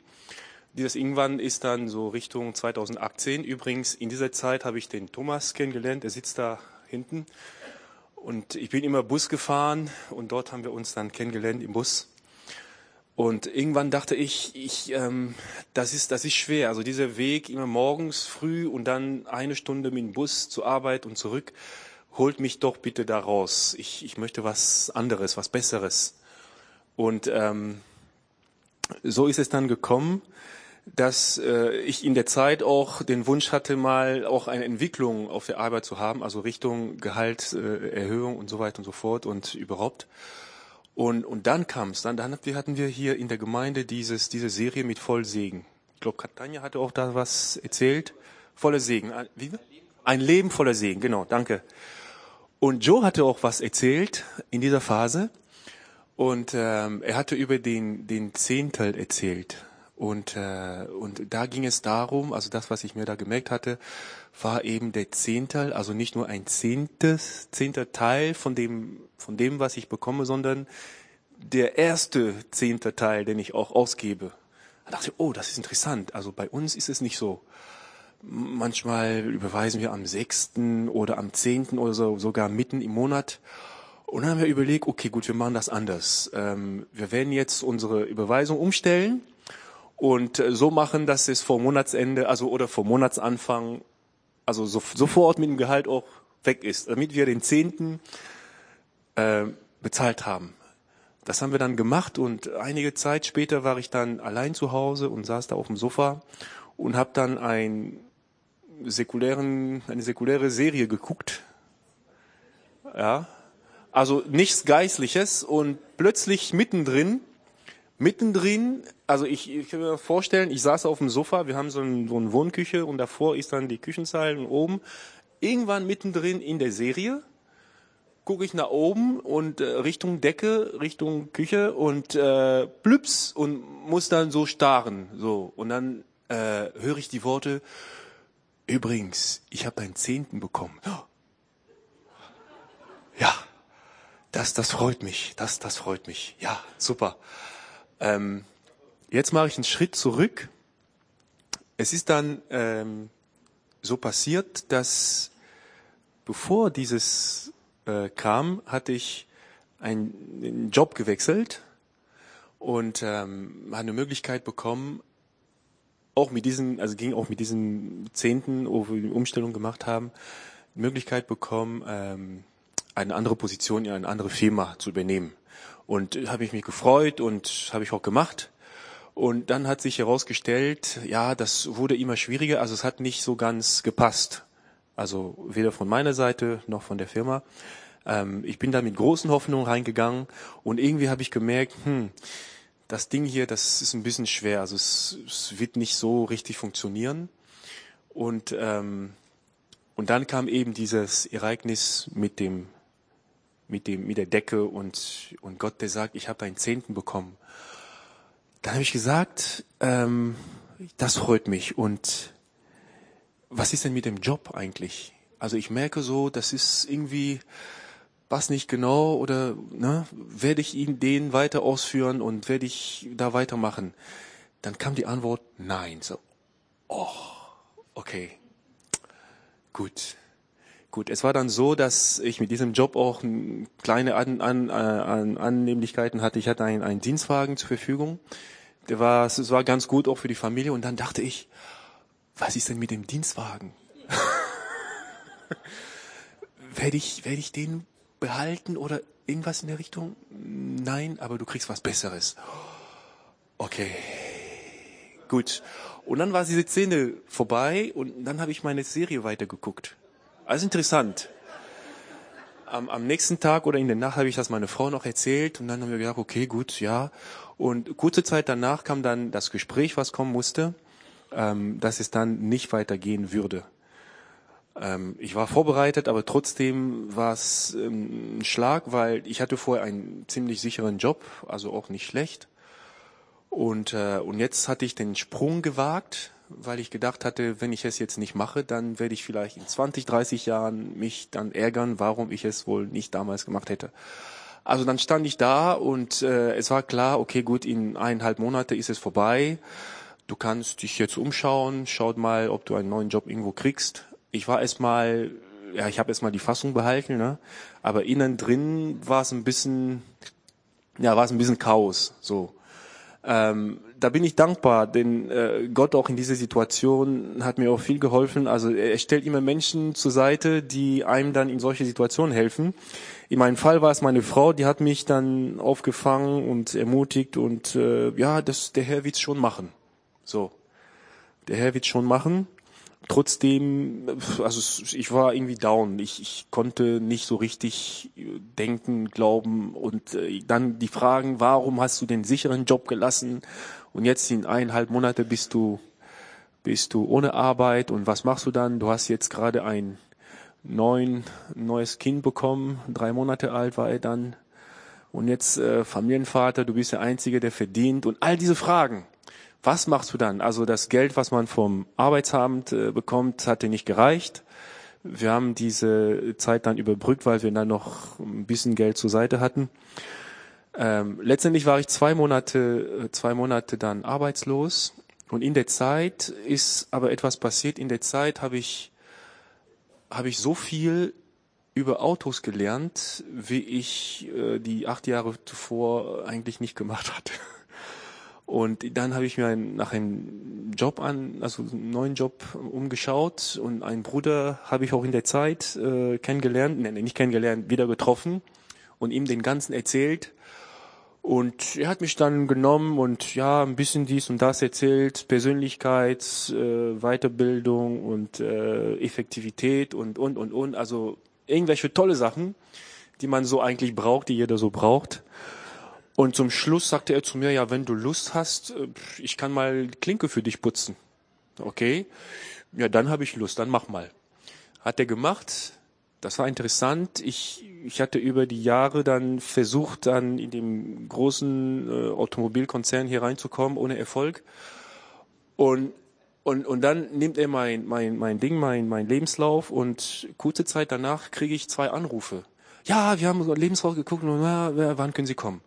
Dieses irgendwann ist dann so Richtung 2018. Übrigens, in dieser Zeit habe ich den Thomas kennengelernt, er sitzt da hinten. Und ich bin immer Bus gefahren und dort haben wir uns dann kennengelernt im Bus. Und irgendwann dachte ich, ich ähm, das, ist, das ist schwer. Also dieser Weg immer morgens früh und dann eine Stunde mit dem Bus zur Arbeit und zurück, holt mich doch bitte da raus. Ich, ich möchte was anderes, was Besseres. Und ähm, so ist es dann gekommen, dass äh, ich in der Zeit auch den Wunsch hatte, mal auch eine Entwicklung auf der Arbeit zu haben, also Richtung Gehalt, äh, und so weiter und so fort und überhaupt. Und, und dann kam es, dann, dann hatten wir hier in der Gemeinde dieses, diese Serie mit Vollsegen. Ich glaube, Katanja hatte auch da was erzählt. Voller Segen. Wie? Ein Leben voller Segen, genau, danke. Und Joe hatte auch was erzählt in dieser Phase. Und ähm, er hatte über den, den Zehntel erzählt. Und, äh, und da ging es darum, also das, was ich mir da gemerkt hatte, war eben der Zehntel, also nicht nur ein zehntes, zehnter Teil von dem, von dem, was ich bekomme, sondern der erste zehnte Teil, den ich auch ausgebe. Da dachte ich, oh, das ist interessant. Also bei uns ist es nicht so. Manchmal überweisen wir am sechsten oder am zehnten oder so, sogar mitten im Monat. Und dann haben wir überlegt, okay, gut, wir machen das anders. Ähm, wir werden jetzt unsere Überweisung umstellen und äh, so machen, dass es vor Monatsende, also oder vor Monatsanfang, also so, sofort mit dem Gehalt auch weg ist, damit wir den Zehnten äh, bezahlt haben. Das haben wir dann gemacht und einige Zeit später war ich dann allein zu Hause und saß da auf dem Sofa und habe dann ein säkulären, eine säkuläre Serie geguckt. Ja, also nichts Geistliches und plötzlich mittendrin mittendrin, also ich, ich kann mir vorstellen, ich saß auf dem Sofa, wir haben so, ein, so eine Wohnküche und davor ist dann die Küchenzeile und oben. Irgendwann mittendrin in der Serie gucke ich nach oben und äh, Richtung Decke, Richtung Küche und äh, plüps und muss dann so starren. So. Und dann äh, höre ich die Worte, übrigens, ich habe deinen Zehnten bekommen. Ja, das, das freut mich, das, das freut mich. Ja, super. Ähm, jetzt mache ich einen Schritt zurück. Es ist dann ähm, so passiert, dass bevor dieses äh, kam, hatte ich einen, einen Job gewechselt und ähm, eine Möglichkeit bekommen, auch mit diesen, also ging auch mit diesen Zehnten, wo wir die Umstellung gemacht haben, Möglichkeit bekommen, ähm, eine andere Position in eine andere Firma zu übernehmen. Und habe ich mich gefreut und habe ich auch gemacht. Und dann hat sich herausgestellt, ja, das wurde immer schwieriger. Also es hat nicht so ganz gepasst. Also weder von meiner Seite noch von der Firma. Ähm, ich bin da mit großen Hoffnungen reingegangen und irgendwie habe ich gemerkt, hm, das Ding hier, das ist ein bisschen schwer. Also es, es wird nicht so richtig funktionieren. Und ähm, und dann kam eben dieses Ereignis mit dem mit dem mit der Decke und und Gott, der sagt, ich habe einen Zehnten bekommen. Dann habe ich gesagt, ähm, das freut mich. Und was ist denn mit dem Job eigentlich? Also ich merke so, das ist irgendwie was nicht genau oder ne, werde ich ihn den weiter ausführen und werde ich da weitermachen? Dann kam die Antwort nein. So, oh, okay, gut. Gut, es war dann so, dass ich mit diesem Job auch kleine An An An Annehmlichkeiten hatte. Ich hatte einen, einen Dienstwagen zur Verfügung. Der war, es war ganz gut auch für die Familie. Und dann dachte ich, was ist denn mit dem Dienstwagen? werde ich, werde ich den behalten oder irgendwas in der Richtung? Nein, aber du kriegst was Besseres. Okay, gut. Und dann war diese Szene vorbei und dann habe ich meine Serie weitergeguckt. Also interessant. Am, am nächsten Tag oder in der Nacht habe ich das meiner Frau noch erzählt und dann haben wir gedacht, okay, gut, ja. Und kurze Zeit danach kam dann das Gespräch, was kommen musste, ähm, dass es dann nicht weitergehen würde. Ähm, ich war vorbereitet, aber trotzdem war es ähm, ein Schlag, weil ich hatte vorher einen ziemlich sicheren Job, also auch nicht schlecht. Und, äh, und jetzt hatte ich den Sprung gewagt, weil ich gedacht hatte, wenn ich es jetzt nicht mache, dann werde ich vielleicht in 20, 30 Jahren mich dann ärgern, warum ich es wohl nicht damals gemacht hätte. Also dann stand ich da und äh, es war klar, okay, gut, in eineinhalb Monate ist es vorbei. Du kannst dich jetzt umschauen, schaut mal, ob du einen neuen Job irgendwo kriegst ich war erstmal, ja, ich habe erstmal die Fassung behalten, ne? aber innen drin war es ein bisschen, ja, war es ein bisschen Chaos, so. Ähm, da bin ich dankbar, denn äh, Gott auch in dieser Situation hat mir auch viel geholfen. Also er stellt immer Menschen zur Seite, die einem dann in solche Situationen helfen. In meinem Fall war es meine Frau, die hat mich dann aufgefangen und ermutigt und äh, ja, das, der Herr wird's schon machen. So, der Herr wird's schon machen trotzdem, also ich war irgendwie down. Ich, ich konnte nicht so richtig denken, glauben und äh, dann die Fragen, warum hast du den sicheren Job gelassen und jetzt in eineinhalb Monate bist du bist du ohne Arbeit und was machst du dann? Du hast jetzt gerade ein neun, neues Kind bekommen, drei Monate alt war er dann und jetzt äh, Familienvater, du bist der Einzige, der verdient und all diese Fragen. Was machst du dann? Also das Geld, was man vom Arbeitsamt äh, bekommt, hatte nicht gereicht. Wir haben diese Zeit dann überbrückt, weil wir dann noch ein bisschen Geld zur Seite hatten. Ähm, letztendlich war ich zwei Monate, äh, zwei Monate dann arbeitslos. Und in der Zeit ist aber etwas passiert. In der Zeit habe ich, habe ich so viel über Autos gelernt, wie ich äh, die acht Jahre zuvor eigentlich nicht gemacht hatte. Und dann habe ich mir ein, nach einem Job an, also einen neuen Job umgeschaut und einen Bruder habe ich auch in der Zeit äh, kennengelernt, nee, nicht kennengelernt, wieder getroffen und ihm den ganzen erzählt. Und er hat mich dann genommen und ja, ein bisschen dies und das erzählt, Persönlichkeit, äh, Weiterbildung und äh, Effektivität und, und, und, und. Also irgendwelche tolle Sachen, die man so eigentlich braucht, die jeder so braucht. Und zum Schluss sagte er zu mir, ja, wenn du Lust hast, äh, ich kann mal Klinke für dich putzen. Okay, ja, dann habe ich Lust, dann mach mal. Hat er gemacht. Das war interessant. Ich, ich hatte über die Jahre dann versucht, dann in dem großen äh, Automobilkonzern hier reinzukommen, ohne Erfolg. Und, und, und dann nimmt er mein, mein, mein Ding, mein, mein Lebenslauf und kurze Zeit danach kriege ich zwei Anrufe. Ja, wir haben Lebenslauf geguckt und ja, wann können Sie kommen?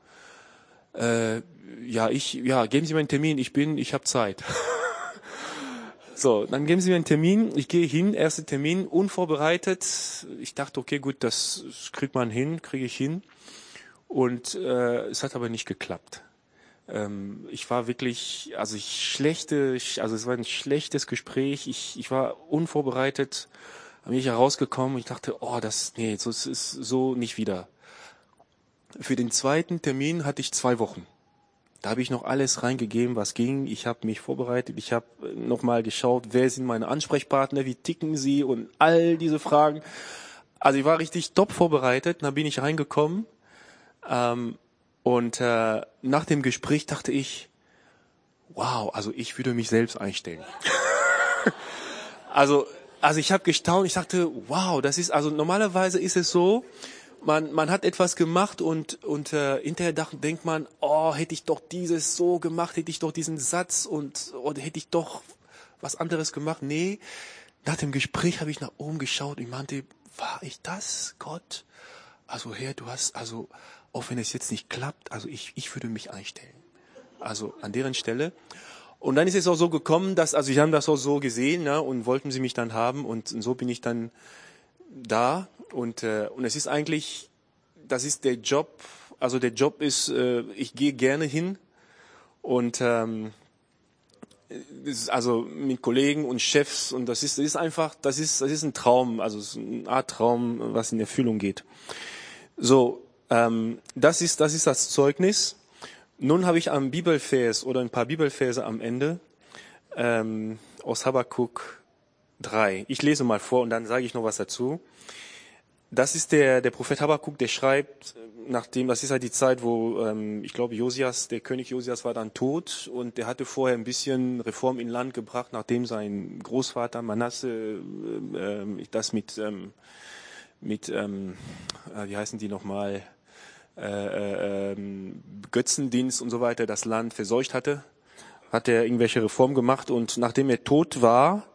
Äh, ja, ich, ja, geben Sie mir einen Termin, ich bin, ich habe Zeit. so, dann geben Sie mir einen Termin, ich gehe hin, erster Termin, unvorbereitet. Ich dachte, okay, gut, das kriegt man hin, kriege ich hin. Und äh, es hat aber nicht geklappt. Ähm, ich war wirklich, also ich schlechte, also es war ein schlechtes Gespräch. Ich, ich war unvorbereitet, bin ich herausgekommen. Ich dachte, oh, das, nee, so ist so nicht wieder. Für den zweiten Termin hatte ich zwei Wochen. Da habe ich noch alles reingegeben, was ging. Ich habe mich vorbereitet. Ich habe nochmal geschaut, wer sind meine Ansprechpartner, wie ticken sie und all diese Fragen. Also ich war richtig top vorbereitet. Da bin ich reingekommen. Ähm, und äh, nach dem Gespräch dachte ich, wow, also ich würde mich selbst einstellen. also, also ich habe gestaunt. Ich dachte, wow, das ist also normalerweise ist es so, man, man hat etwas gemacht und, und äh, hinterher denkt man, oh, hätte ich doch dieses so gemacht, hätte ich doch diesen Satz und oder hätte ich doch was anderes gemacht. Nee, nach dem Gespräch habe ich nach oben geschaut und meinte, war ich das, Gott? also Herr, du hast, also auch wenn es jetzt nicht klappt, also ich, ich würde mich einstellen. Also an deren Stelle. Und dann ist es auch so gekommen, dass, also sie haben das auch so gesehen ne, und wollten sie mich dann haben und so bin ich dann da und, äh, und es ist eigentlich, das ist der Job, also der Job ist, äh, ich gehe gerne hin und ähm, also mit Kollegen und Chefs und das ist, das ist einfach, das ist, das ist ein Traum, also ist eine Art Traum, was in Erfüllung geht. So, ähm, das ist, das ist das Zeugnis. Nun habe ich am Bibelvers oder ein paar Bibelverse am Ende ähm, aus Habakkuk 3. Ich lese mal vor und dann sage ich noch was dazu. Das ist der, der Prophet Habakkuk, der schreibt, nachdem, das ist halt die Zeit, wo, ähm, ich glaube, Josias, der König Josias war dann tot und der hatte vorher ein bisschen Reform in Land gebracht, nachdem sein Großvater Manasse äh, äh, das mit, ähm, mit ähm, äh, wie heißen die nochmal, äh, äh, ähm, Götzendienst und so weiter das Land verseucht hatte, hat er irgendwelche Reformen gemacht und nachdem er tot war,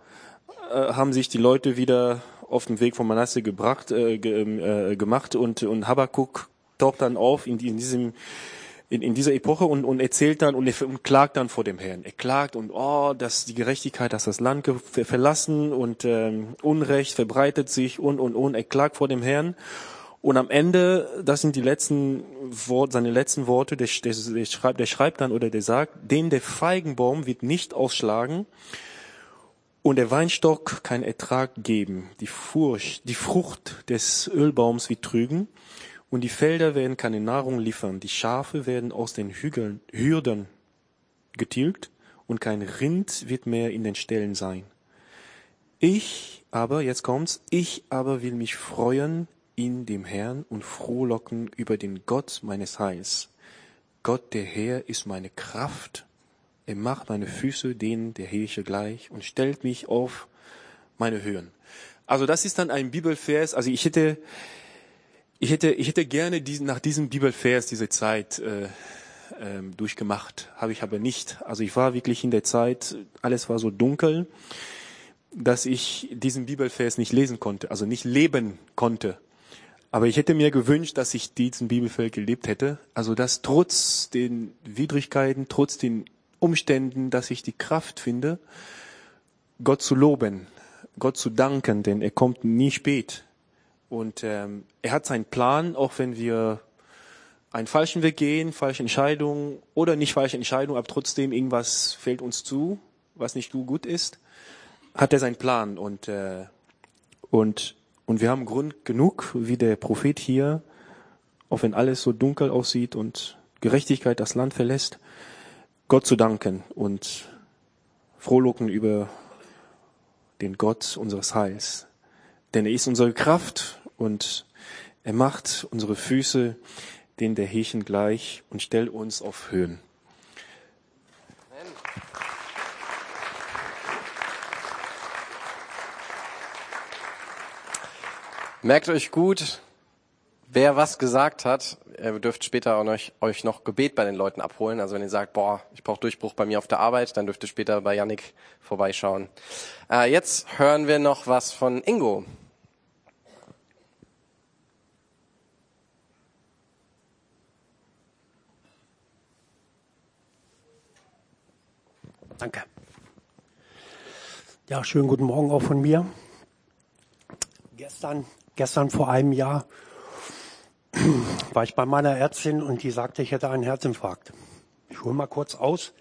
äh, haben sich die Leute wieder auf den Weg von Manasse gebracht, äh, ge, äh, gemacht und, und Habakkuk taucht dann auf in, in diesem in, in dieser Epoche und, und erzählt dann und, er, und klagt dann vor dem Herrn. Er klagt und oh, dass die Gerechtigkeit, dass das Land verlassen und ähm, Unrecht verbreitet sich und und und. Er klagt vor dem Herrn und am Ende, das sind die letzten Worte, seine letzten Worte. Der, der, der, schreibt, der schreibt dann oder der sagt, den der Feigenbaum wird nicht ausschlagen und der Weinstock keinen Ertrag geben. Die Furcht, die Frucht des Ölbaums wird trügen und die Felder werden keine Nahrung liefern. Die Schafe werden aus den Hügeln, Hürden getilgt und kein Rind wird mehr in den Ställen sein. Ich aber, jetzt kommt's, ich aber will mich freuen in dem Herrn und frohlocken über den Gott meines Heils. Gott der Herr ist meine Kraft er macht meine Füße denen der Heche gleich und stellt mich auf meine Höhen. Also das ist dann ein Bibelvers. Also ich hätte, ich hätte, ich hätte gerne diesen, nach diesem Bibelvers diese Zeit äh, äh, durchgemacht. Habe ich aber nicht. Also ich war wirklich in der Zeit, alles war so dunkel, dass ich diesen Bibelvers nicht lesen konnte, also nicht leben konnte. Aber ich hätte mir gewünscht, dass ich diesen Bibelvers gelebt hätte. Also dass trotz den Widrigkeiten, trotz den Umständen, dass ich die Kraft finde, Gott zu loben, Gott zu danken, denn er kommt nie spät. Und ähm, er hat seinen Plan, auch wenn wir einen falschen Weg gehen, falsche Entscheidungen oder nicht falsche Entscheidungen, aber trotzdem irgendwas fällt uns zu, was nicht gut ist, hat er seinen Plan. Und, äh, und, und wir haben Grund genug, wie der Prophet hier, auch wenn alles so dunkel aussieht und Gerechtigkeit das Land verlässt, Gott zu danken und frohlocken über den Gott unseres Heils. Denn er ist unsere Kraft und er macht unsere Füße den der Hechen gleich und stellt uns auf Höhen. Merkt euch gut, wer was gesagt hat. Ihr dürft später euch, euch noch Gebet bei den Leuten abholen. Also wenn ihr sagt, boah, ich brauche Durchbruch bei mir auf der Arbeit, dann dürft ihr später bei Yannick vorbeischauen. Äh, jetzt hören wir noch was von Ingo. Danke. Ja, schönen guten Morgen auch von mir. Gestern, gestern vor einem Jahr war ich bei meiner Ärztin und die sagte, ich hätte einen Herzinfarkt. Ich hole mal kurz aus.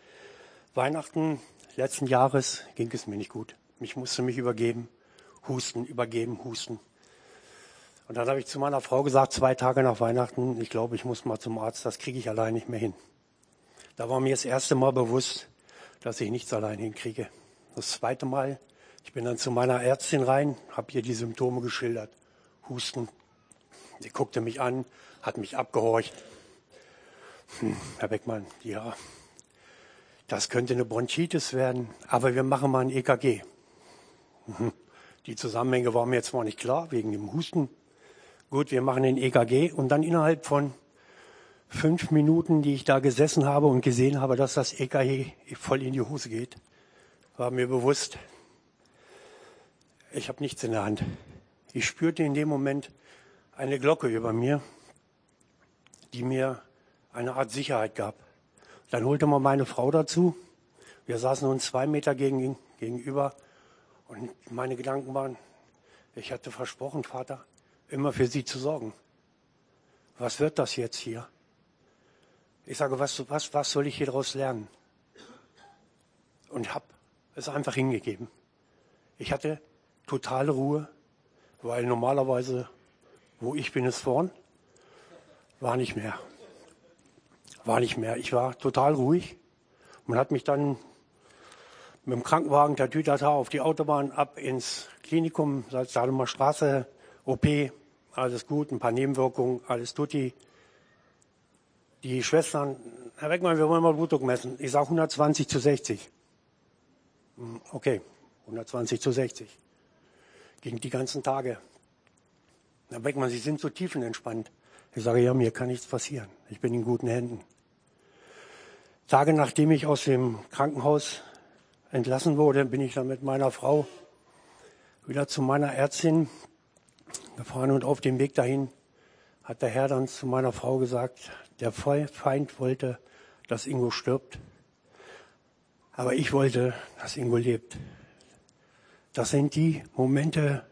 Weihnachten letzten Jahres ging es mir nicht gut. Ich musste mich übergeben, husten, übergeben, husten. Und dann habe ich zu meiner Frau gesagt, zwei Tage nach Weihnachten, ich glaube, ich muss mal zum Arzt, das kriege ich allein nicht mehr hin. Da war mir das erste Mal bewusst, dass ich nichts allein hinkriege. Das zweite Mal, ich bin dann zu meiner Ärztin rein, habe ihr die Symptome geschildert. Husten, Sie guckte mich an, hat mich abgehorcht. Hm, Herr Beckmann, ja, das könnte eine Bronchitis werden, aber wir machen mal ein EKG. Mhm. Die Zusammenhänge waren mir jetzt zwar nicht klar, wegen dem Husten. Gut, wir machen ein EKG und dann innerhalb von fünf Minuten, die ich da gesessen habe und gesehen habe, dass das EKG voll in die Hose geht, war mir bewusst, ich habe nichts in der Hand. Ich spürte in dem Moment, eine Glocke über mir, die mir eine Art Sicherheit gab. Dann holte man meine Frau dazu. Wir saßen uns zwei Meter gegen, gegenüber und meine Gedanken waren, ich hatte versprochen, Vater, immer für sie zu sorgen. Was wird das jetzt hier? Ich sage, was, was, was soll ich hier daraus lernen? Und habe es einfach hingegeben. Ich hatte totale Ruhe, weil normalerweise, wo ich bin, ist vorn, war nicht mehr. War nicht mehr. Ich war total ruhig. Man hat mich dann mit dem Krankenwagen der Tütata auf die Autobahn ab ins Klinikum, Salzdalumer Straße, OP, alles gut, ein paar Nebenwirkungen, alles tutti. Die Schwestern, Herr Beckmann, wir wollen mal Blutdruck messen. Ich sage 120 zu 60. Hm, okay, 120 zu 60. Ging die ganzen Tage. Herr Beckmann, Sie sind so tiefenentspannt. Ich sage, ja, mir kann nichts passieren. Ich bin in guten Händen. Tage nachdem ich aus dem Krankenhaus entlassen wurde, bin ich dann mit meiner Frau wieder zu meiner Ärztin gefahren und auf dem Weg dahin hat der Herr dann zu meiner Frau gesagt, der Feind wollte, dass Ingo stirbt, aber ich wollte, dass Ingo lebt. Das sind die Momente,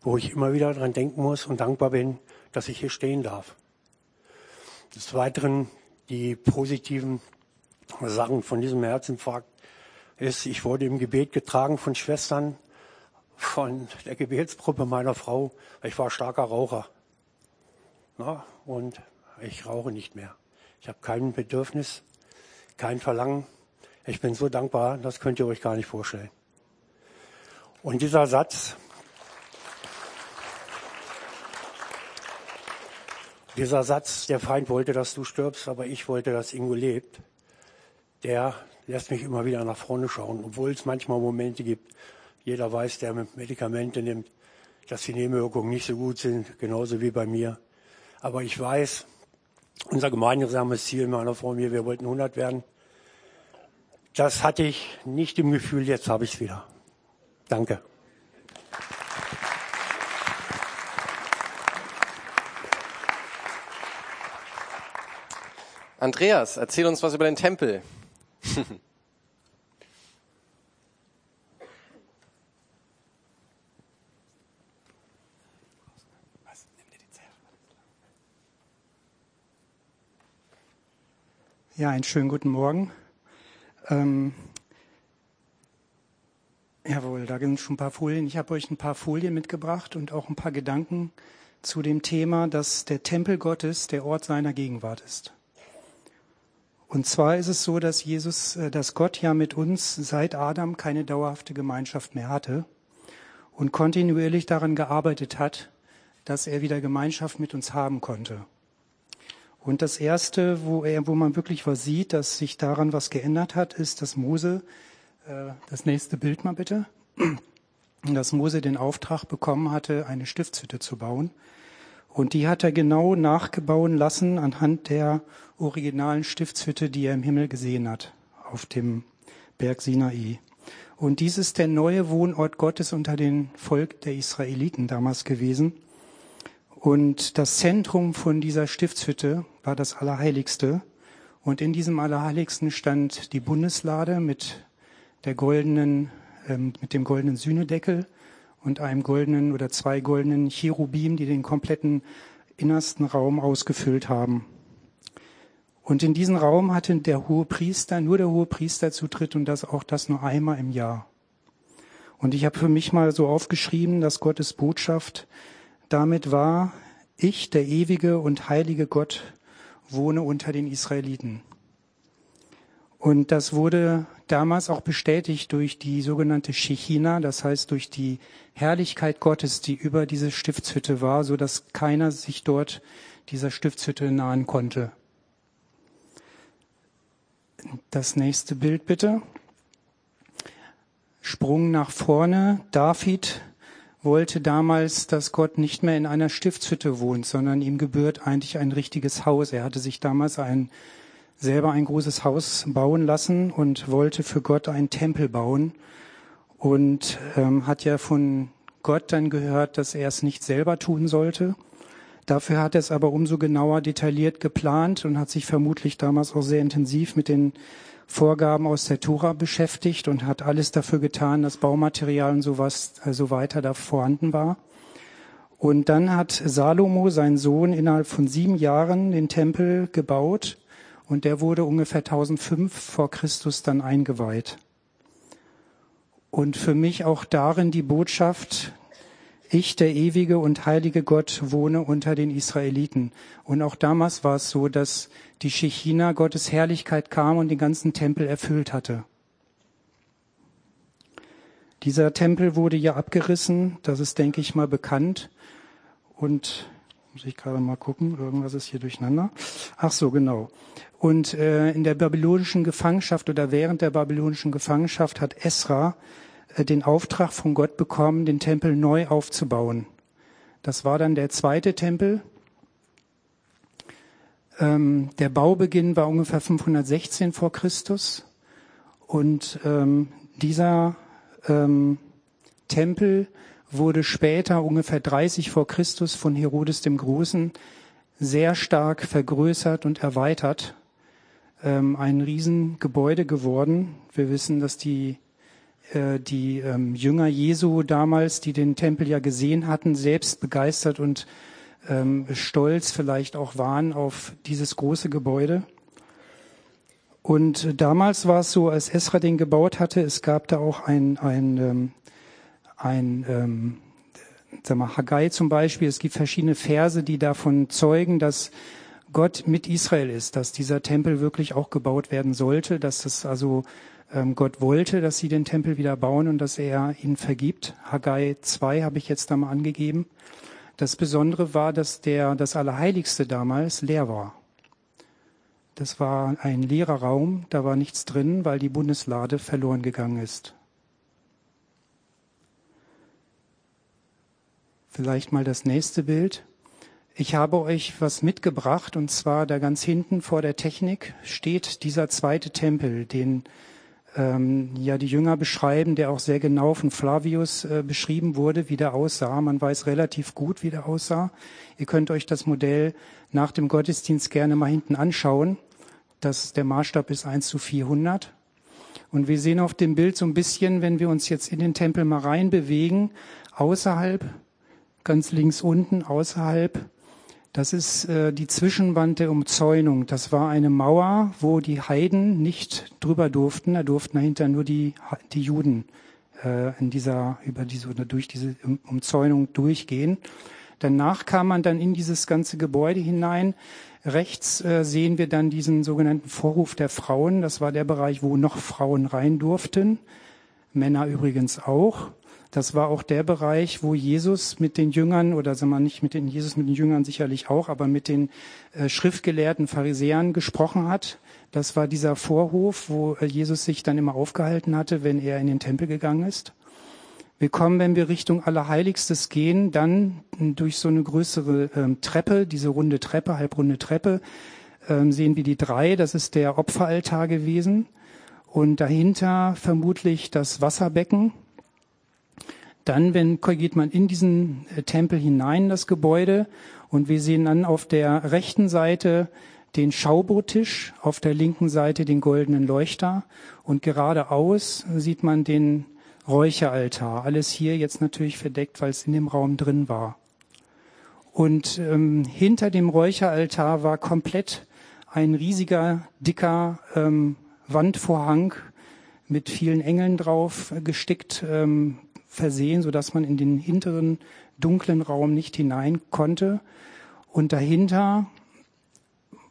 wo ich immer wieder dran denken muss und dankbar bin, dass ich hier stehen darf. Des Weiteren die positiven Sachen von diesem Herzinfarkt ist, ich wurde im Gebet getragen von Schwestern, von der Gebetsgruppe meiner Frau. Ich war starker Raucher. Na, und ich rauche nicht mehr. Ich habe kein Bedürfnis, kein Verlangen. Ich bin so dankbar, das könnt ihr euch gar nicht vorstellen. Und dieser Satz, dieser Satz, der Feind wollte, dass du stirbst, aber ich wollte, dass Ingo lebt, der lässt mich immer wieder nach vorne schauen, obwohl es manchmal Momente gibt, jeder weiß, der Medikamente nimmt, dass die Nebenwirkungen nicht so gut sind, genauso wie bei mir. Aber ich weiß, unser gemeinsames Ziel meiner Frau und mir, wir wollten 100 werden. Das hatte ich nicht im Gefühl, jetzt habe ich es wieder. Danke. Andreas, erzähl uns was über den Tempel. Ja, einen schönen guten Morgen. Ähm, jawohl, da sind schon ein paar Folien. Ich habe euch ein paar Folien mitgebracht und auch ein paar Gedanken zu dem Thema, dass der Tempel Gottes der Ort seiner Gegenwart ist. Und zwar ist es so, dass Jesus, äh, dass Gott ja mit uns seit Adam keine dauerhafte Gemeinschaft mehr hatte und kontinuierlich daran gearbeitet hat, dass er wieder Gemeinschaft mit uns haben konnte. Und das erste, wo er, wo man wirklich was sieht, dass sich daran was geändert hat, ist, dass Mose, äh, das nächste Bild mal bitte, dass Mose den Auftrag bekommen hatte, eine Stiftshütte zu bauen. Und die hat er genau nachgebauen lassen anhand der originalen Stiftshütte, die er im Himmel gesehen hat, auf dem Berg Sinai. Und dies ist der neue Wohnort Gottes unter den Volk der Israeliten damals gewesen. Und das Zentrum von dieser Stiftshütte war das Allerheiligste. Und in diesem Allerheiligsten stand die Bundeslade mit der goldenen, ähm, mit dem goldenen Sühnedeckel und einem goldenen oder zwei goldenen Cherubim, die den kompletten innersten Raum ausgefüllt haben. Und in diesen Raum hatte der hohe Priester, nur der hohe Priester Zutritt und das auch das nur einmal im Jahr. Und ich habe für mich mal so aufgeschrieben, dass Gottes Botschaft damit war, ich, der ewige und heilige Gott, wohne unter den Israeliten. Und das wurde damals auch bestätigt durch die sogenannte Shechina, das heißt durch die Herrlichkeit Gottes, die über diese Stiftshütte war, so dass keiner sich dort dieser Stiftshütte nahen konnte. Das nächste Bild bitte. Sprung nach vorne. David wollte damals, dass Gott nicht mehr in einer Stiftshütte wohnt, sondern ihm gebührt eigentlich ein richtiges Haus. Er hatte sich damals ein, selber ein großes Haus bauen lassen und wollte für Gott einen Tempel bauen. Und ähm, hat ja von Gott dann gehört, dass er es nicht selber tun sollte, Dafür hat er es aber umso genauer detailliert geplant und hat sich vermutlich damals auch sehr intensiv mit den Vorgaben aus der Tora beschäftigt und hat alles dafür getan, dass Baumaterial und sowas, äh, so weiter da vorhanden war. Und dann hat Salomo, sein Sohn, innerhalb von sieben Jahren den Tempel gebaut und der wurde ungefähr 1005 vor Christus dann eingeweiht. Und für mich auch darin die Botschaft, ich, der ewige und heilige Gott, wohne unter den Israeliten. Und auch damals war es so, dass die Shechina, Gottes Herrlichkeit kam und den ganzen Tempel erfüllt hatte. Dieser Tempel wurde ja abgerissen, das ist, denke ich mal, bekannt. Und muss ich gerade mal gucken, irgendwas ist hier durcheinander. Ach so, genau. Und äh, in der babylonischen Gefangenschaft oder während der babylonischen Gefangenschaft hat Esra äh, den Auftrag von Gott bekommen, den Tempel neu aufzubauen. Das war dann der zweite Tempel. Ähm, der Baubeginn war ungefähr 516 vor Christus. Und ähm, dieser ähm, Tempel wurde später ungefähr 30 vor Christus von Herodes dem Großen sehr stark vergrößert und erweitert. Ähm, ein Riesengebäude geworden. Wir wissen, dass die äh, die ähm, Jünger Jesu damals, die den Tempel ja gesehen hatten, selbst begeistert und ähm, stolz vielleicht auch waren auf dieses große Gebäude. Und damals war es so, als Esra den gebaut hatte, es gab da auch ein, ein, ähm, ein ähm, sag mal, Haggai zum Beispiel. Es gibt verschiedene Verse, die davon zeugen, dass Gott mit Israel ist, dass dieser Tempel wirklich auch gebaut werden sollte, dass das also ähm, Gott wollte, dass sie den Tempel wieder bauen und dass er ihnen vergibt. Haggai 2 habe ich jetzt da mal angegeben. Das Besondere war, dass der, das Allerheiligste damals leer war. Das war ein leerer Raum, da war nichts drin, weil die Bundeslade verloren gegangen ist. Vielleicht mal das nächste Bild. Ich habe euch was mitgebracht und zwar da ganz hinten vor der Technik steht dieser zweite Tempel, den ähm, ja die Jünger beschreiben, der auch sehr genau von Flavius äh, beschrieben wurde, wie der aussah. Man weiß relativ gut, wie der aussah. Ihr könnt euch das Modell nach dem Gottesdienst gerne mal hinten anschauen. Das, der Maßstab ist 1 zu 400. Und wir sehen auf dem Bild so ein bisschen, wenn wir uns jetzt in den Tempel mal rein bewegen, außerhalb, ganz links unten, außerhalb das ist äh, die Zwischenwand der Umzäunung. Das war eine Mauer, wo die Heiden nicht drüber durften. Da durften dahinter nur die, die Juden äh, in dieser, über diese oder durch diese Umzäunung durchgehen. Danach kam man dann in dieses ganze Gebäude hinein. Rechts äh, sehen wir dann diesen sogenannten Vorhof der Frauen. Das war der Bereich, wo noch Frauen rein durften. Männer übrigens auch. Das war auch der Bereich, wo Jesus mit den Jüngern, oder sagen wir nicht mit den Jesus mit den Jüngern sicherlich auch, aber mit den äh, schriftgelehrten Pharisäern gesprochen hat. Das war dieser Vorhof, wo äh, Jesus sich dann immer aufgehalten hatte, wenn er in den Tempel gegangen ist. Wir kommen, wenn wir Richtung Allerheiligstes gehen, dann durch so eine größere ähm, Treppe, diese runde Treppe, halbrunde Treppe, ähm, sehen wir die drei. Das ist der Opferaltar gewesen. Und dahinter vermutlich das Wasserbecken, dann wenn, geht man in diesen äh, Tempel hinein, das Gebäude, und wir sehen dann auf der rechten Seite den Schaubotisch, auf der linken Seite den goldenen Leuchter und geradeaus sieht man den Räucheraltar. Alles hier jetzt natürlich verdeckt, weil es in dem Raum drin war. Und ähm, hinter dem Räucheraltar war komplett ein riesiger, dicker ähm, Wandvorhang mit vielen Engeln drauf gestickt, ähm, versehen, sodass man in den hinteren dunklen Raum nicht hinein konnte. Und dahinter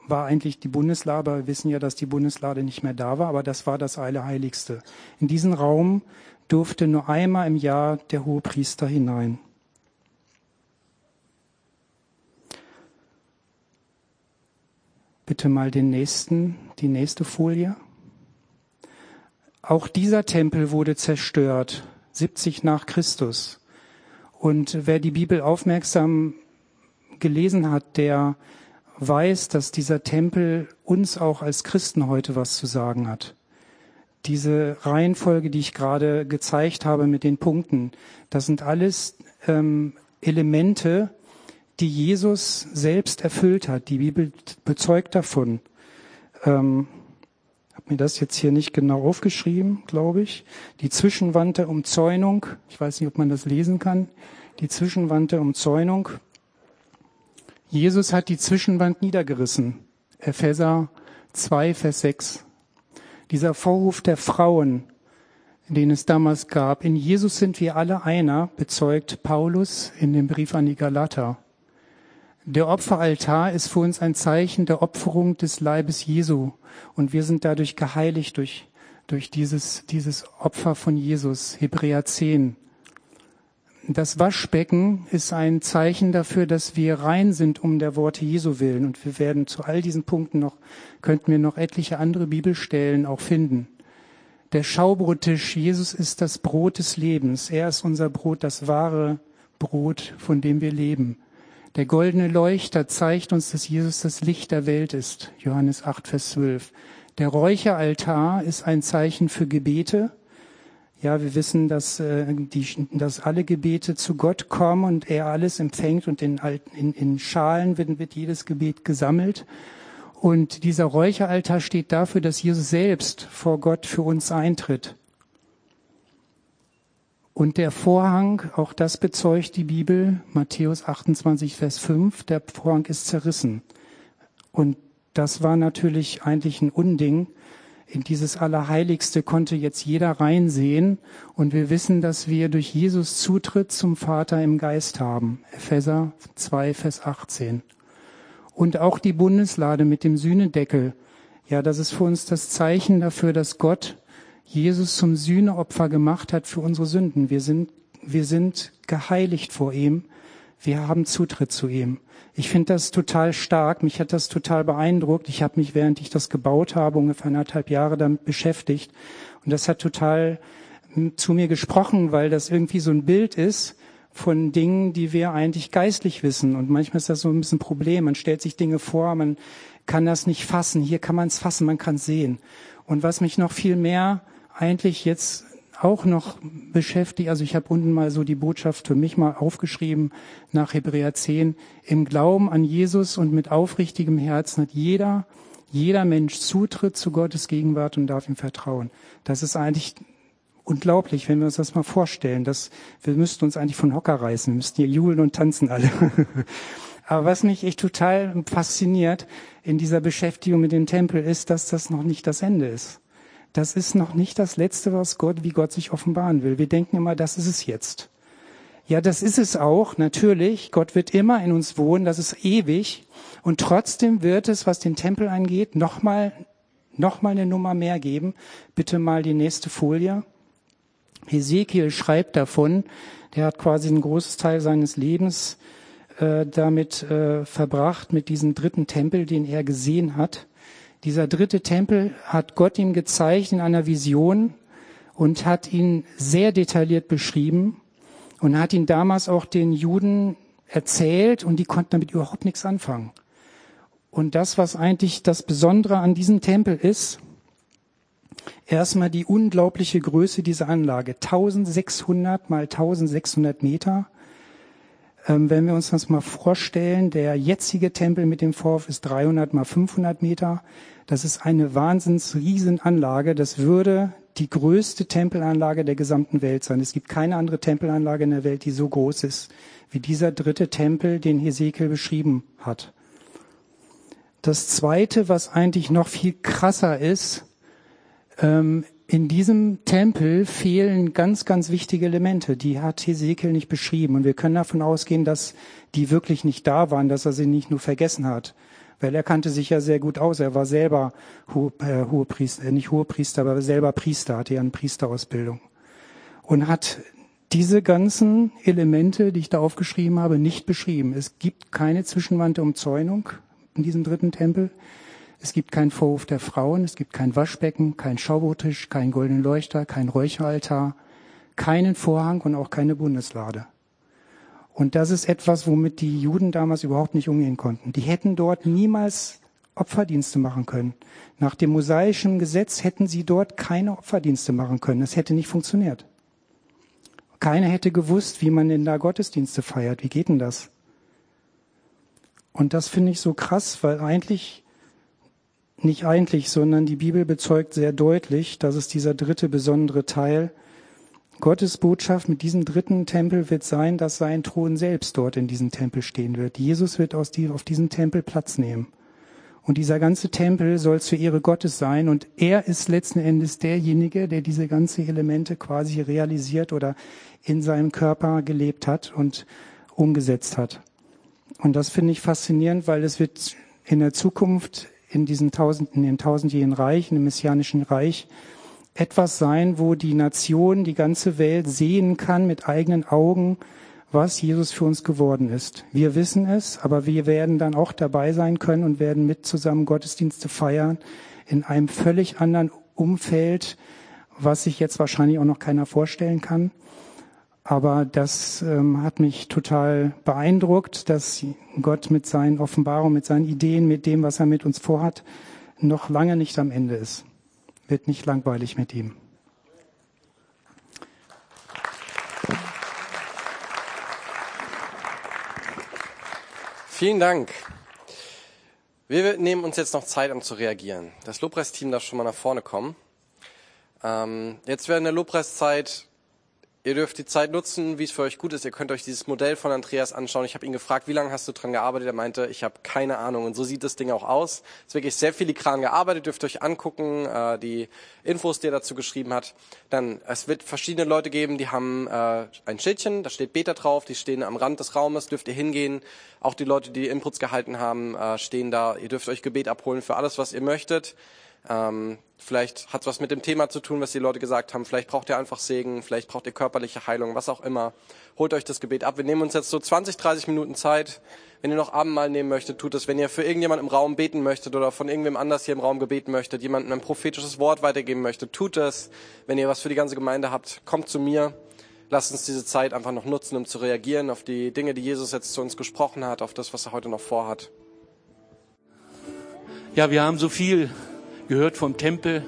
war eigentlich die Bundeslade. Wir wissen ja, dass die Bundeslade nicht mehr da war, aber das war das Allerheiligste. In diesen Raum durfte nur einmal im Jahr der hohe Priester hinein. Bitte mal den nächsten, die nächste Folie. Auch dieser Tempel wurde zerstört 70 nach Christus. Und wer die Bibel aufmerksam gelesen hat, der weiß, dass dieser Tempel uns auch als Christen heute was zu sagen hat. Diese Reihenfolge, die ich gerade gezeigt habe mit den Punkten, das sind alles ähm, Elemente, die Jesus selbst erfüllt hat. Die Bibel bezeugt davon. Ähm, habe mir das jetzt hier nicht genau aufgeschrieben, glaube ich. Die Zwischenwand der Umzäunung. Ich weiß nicht, ob man das lesen kann. Die Zwischenwand der Umzäunung. Jesus hat die Zwischenwand niedergerissen. Epheser 2, Vers 6. Dieser Vorruf der Frauen, den es damals gab. In Jesus sind wir alle einer, bezeugt Paulus in dem Brief an die Galater. Der Opferaltar ist für uns ein Zeichen der Opferung des Leibes Jesu. Und wir sind dadurch geheiligt durch, durch dieses, dieses Opfer von Jesus. Hebräer 10. Das Waschbecken ist ein Zeichen dafür, dass wir rein sind um der Worte Jesu willen. Und wir werden zu all diesen Punkten noch, könnten wir noch etliche andere Bibelstellen auch finden. Der Schaubrottisch, Jesus ist das Brot des Lebens. Er ist unser Brot, das wahre Brot, von dem wir leben. Der goldene Leuchter zeigt uns, dass Jesus das Licht der Welt ist. Johannes 8, Vers 12. Der Räucheraltar ist ein Zeichen für Gebete. Ja, wir wissen, dass, äh, die, dass alle Gebete zu Gott kommen und er alles empfängt und in, in, in Schalen wird, wird jedes Gebet gesammelt. Und dieser Räucheraltar steht dafür, dass Jesus selbst vor Gott für uns eintritt. Und der Vorhang, auch das bezeugt die Bibel, Matthäus 28, Vers 5, der Vorhang ist zerrissen. Und das war natürlich eigentlich ein Unding, in dieses Allerheiligste konnte jetzt jeder reinsehen und wir wissen, dass wir durch Jesus Zutritt zum Vater im Geist haben. Epheser 2, Vers 18. Und auch die Bundeslade mit dem Sühnedeckel. Ja, das ist für uns das Zeichen dafür, dass Gott Jesus zum Sühneopfer gemacht hat für unsere Sünden. Wir sind, wir sind geheiligt vor ihm. Wir haben Zutritt zu ihm. Ich finde das total stark. Mich hat das total beeindruckt. Ich habe mich, während ich das gebaut habe, ungefähr anderthalb Jahre damit beschäftigt. Und das hat total hm, zu mir gesprochen, weil das irgendwie so ein Bild ist von Dingen, die wir eigentlich geistlich wissen. Und manchmal ist das so ein bisschen ein Problem. Man stellt sich Dinge vor, man kann das nicht fassen. Hier kann man es fassen, man kann es sehen. Und was mich noch viel mehr eigentlich jetzt auch noch beschäftigt, also ich habe unten mal so die Botschaft für mich mal aufgeschrieben nach Hebräer 10, im Glauben an Jesus und mit aufrichtigem Herzen hat jeder, jeder Mensch Zutritt zu Gottes Gegenwart und darf ihm vertrauen. Das ist eigentlich unglaublich, wenn wir uns das mal vorstellen. Das, wir müssten uns eigentlich von Hocker reißen, wir müssten hier jubeln und tanzen alle. Aber was mich echt total fasziniert in dieser Beschäftigung mit dem Tempel ist, dass das noch nicht das Ende ist das ist noch nicht das Letzte, was Gott, wie Gott sich offenbaren will. Wir denken immer, das ist es jetzt. Ja, das ist es auch, natürlich. Gott wird immer in uns wohnen, das ist ewig. Und trotzdem wird es, was den Tempel angeht, nochmal, nochmal eine Nummer mehr geben. Bitte mal die nächste Folie. Hesekiel schreibt davon, der hat quasi ein großes Teil seines Lebens äh, damit äh, verbracht, mit diesem dritten Tempel, den er gesehen hat. Dieser dritte Tempel hat Gott ihm gezeigt in einer Vision und hat ihn sehr detailliert beschrieben und hat ihn damals auch den Juden erzählt und die konnten damit überhaupt nichts anfangen. Und das, was eigentlich das Besondere an diesem Tempel ist, erstmal die unglaubliche Größe dieser Anlage. 1600 mal 1600 Meter. Ähm, wenn wir uns das mal vorstellen, der jetzige Tempel mit dem Vorhof ist 300 mal 500 Meter. Das ist eine wahnsinns Riesenanlage. Das würde die größte Tempelanlage der gesamten Welt sein. Es gibt keine andere Tempelanlage in der Welt, die so groß ist wie dieser dritte Tempel, den Hesekiel beschrieben hat. Das zweite, was eigentlich noch viel krasser ist, ähm, in diesem Tempel fehlen ganz, ganz wichtige Elemente. Die hat Hesekiel nicht beschrieben. Und wir können davon ausgehen, dass die wirklich nicht da waren, dass er sie nicht nur vergessen hat. Weil er kannte sich ja sehr gut aus. Er war selber Hohe, äh, Hohepriester, äh, nicht Hohepriester, aber selber Priester, hatte ja eine Priesterausbildung. Und hat diese ganzen Elemente, die ich da aufgeschrieben habe, nicht beschrieben. Es gibt keine Zwischenwand der Umzäunung in diesem dritten Tempel. Es gibt keinen Vorhof der Frauen, es gibt kein Waschbecken, kein Schaubotisch, keinen goldenen Leuchter, kein Räucheraltar, keinen Vorhang und auch keine Bundeslade. Und das ist etwas, womit die Juden damals überhaupt nicht umgehen konnten. Die hätten dort niemals Opferdienste machen können. Nach dem mosaischen Gesetz hätten sie dort keine Opferdienste machen können. Das hätte nicht funktioniert. Keiner hätte gewusst, wie man denn da Gottesdienste feiert. Wie geht denn das? Und das finde ich so krass, weil eigentlich, nicht eigentlich, sondern die Bibel bezeugt sehr deutlich, dass es dieser dritte besondere Teil Gottes Botschaft mit diesem dritten Tempel wird sein, dass sein Thron selbst dort in diesem Tempel stehen wird. Jesus wird aus die, auf diesem Tempel Platz nehmen. Und dieser ganze Tempel soll zur Ehre Gottes sein. Und er ist letzten Endes derjenige, der diese ganzen Elemente quasi realisiert oder in seinem Körper gelebt hat und umgesetzt hat. Und das finde ich faszinierend, weil es wird in der Zukunft in diesem tausend, in dem tausendjährigen Reich, in dem messianischen Reich, etwas sein, wo die Nation, die ganze Welt sehen kann mit eigenen Augen, was Jesus für uns geworden ist. Wir wissen es, aber wir werden dann auch dabei sein können und werden mit zusammen Gottesdienste feiern in einem völlig anderen Umfeld, was sich jetzt wahrscheinlich auch noch keiner vorstellen kann. Aber das ähm, hat mich total beeindruckt, dass Gott mit seinen Offenbarungen, mit seinen Ideen, mit dem, was er mit uns vorhat, noch lange nicht am Ende ist. Wird nicht langweilig mit ihm. Vielen Dank. Wir nehmen uns jetzt noch Zeit, um zu reagieren. Das Lobpreisteam darf schon mal nach vorne kommen. Ähm, jetzt während der Lobpreiszeit Ihr dürft die Zeit nutzen, wie es für euch gut ist. Ihr könnt euch dieses Modell von Andreas anschauen. Ich habe ihn gefragt, wie lange hast du dran gearbeitet? Er meinte, ich habe keine Ahnung. Und so sieht das Ding auch aus. Es ist wirklich sehr filigran gearbeitet. Dürft euch angucken, äh, die Infos, die er dazu geschrieben hat. Dann, es wird verschiedene Leute geben, die haben äh, ein Schildchen, da steht Beta drauf. Die stehen am Rand des Raumes. Dürft ihr hingehen. Auch die Leute, die Inputs gehalten haben, äh, stehen da. Ihr dürft euch Gebet abholen für alles, was ihr möchtet. Ähm, vielleicht hat es was mit dem Thema zu tun, was die Leute gesagt haben. Vielleicht braucht ihr einfach Segen, vielleicht braucht ihr körperliche Heilung, was auch immer. Holt euch das Gebet ab. Wir nehmen uns jetzt so 20, 30 Minuten Zeit. Wenn ihr noch Abendmahl nehmen möchtet, tut es. Wenn ihr für irgendjemand im Raum beten möchtet oder von irgendwem anders hier im Raum gebeten möchtet, jemandem ein prophetisches Wort weitergeben möchtet, tut es. Wenn ihr was für die ganze Gemeinde habt, kommt zu mir. Lasst uns diese Zeit einfach noch nutzen, um zu reagieren auf die Dinge, die Jesus jetzt zu uns gesprochen hat, auf das, was er heute noch vorhat. Ja, wir haben so viel gehört vom Tempel.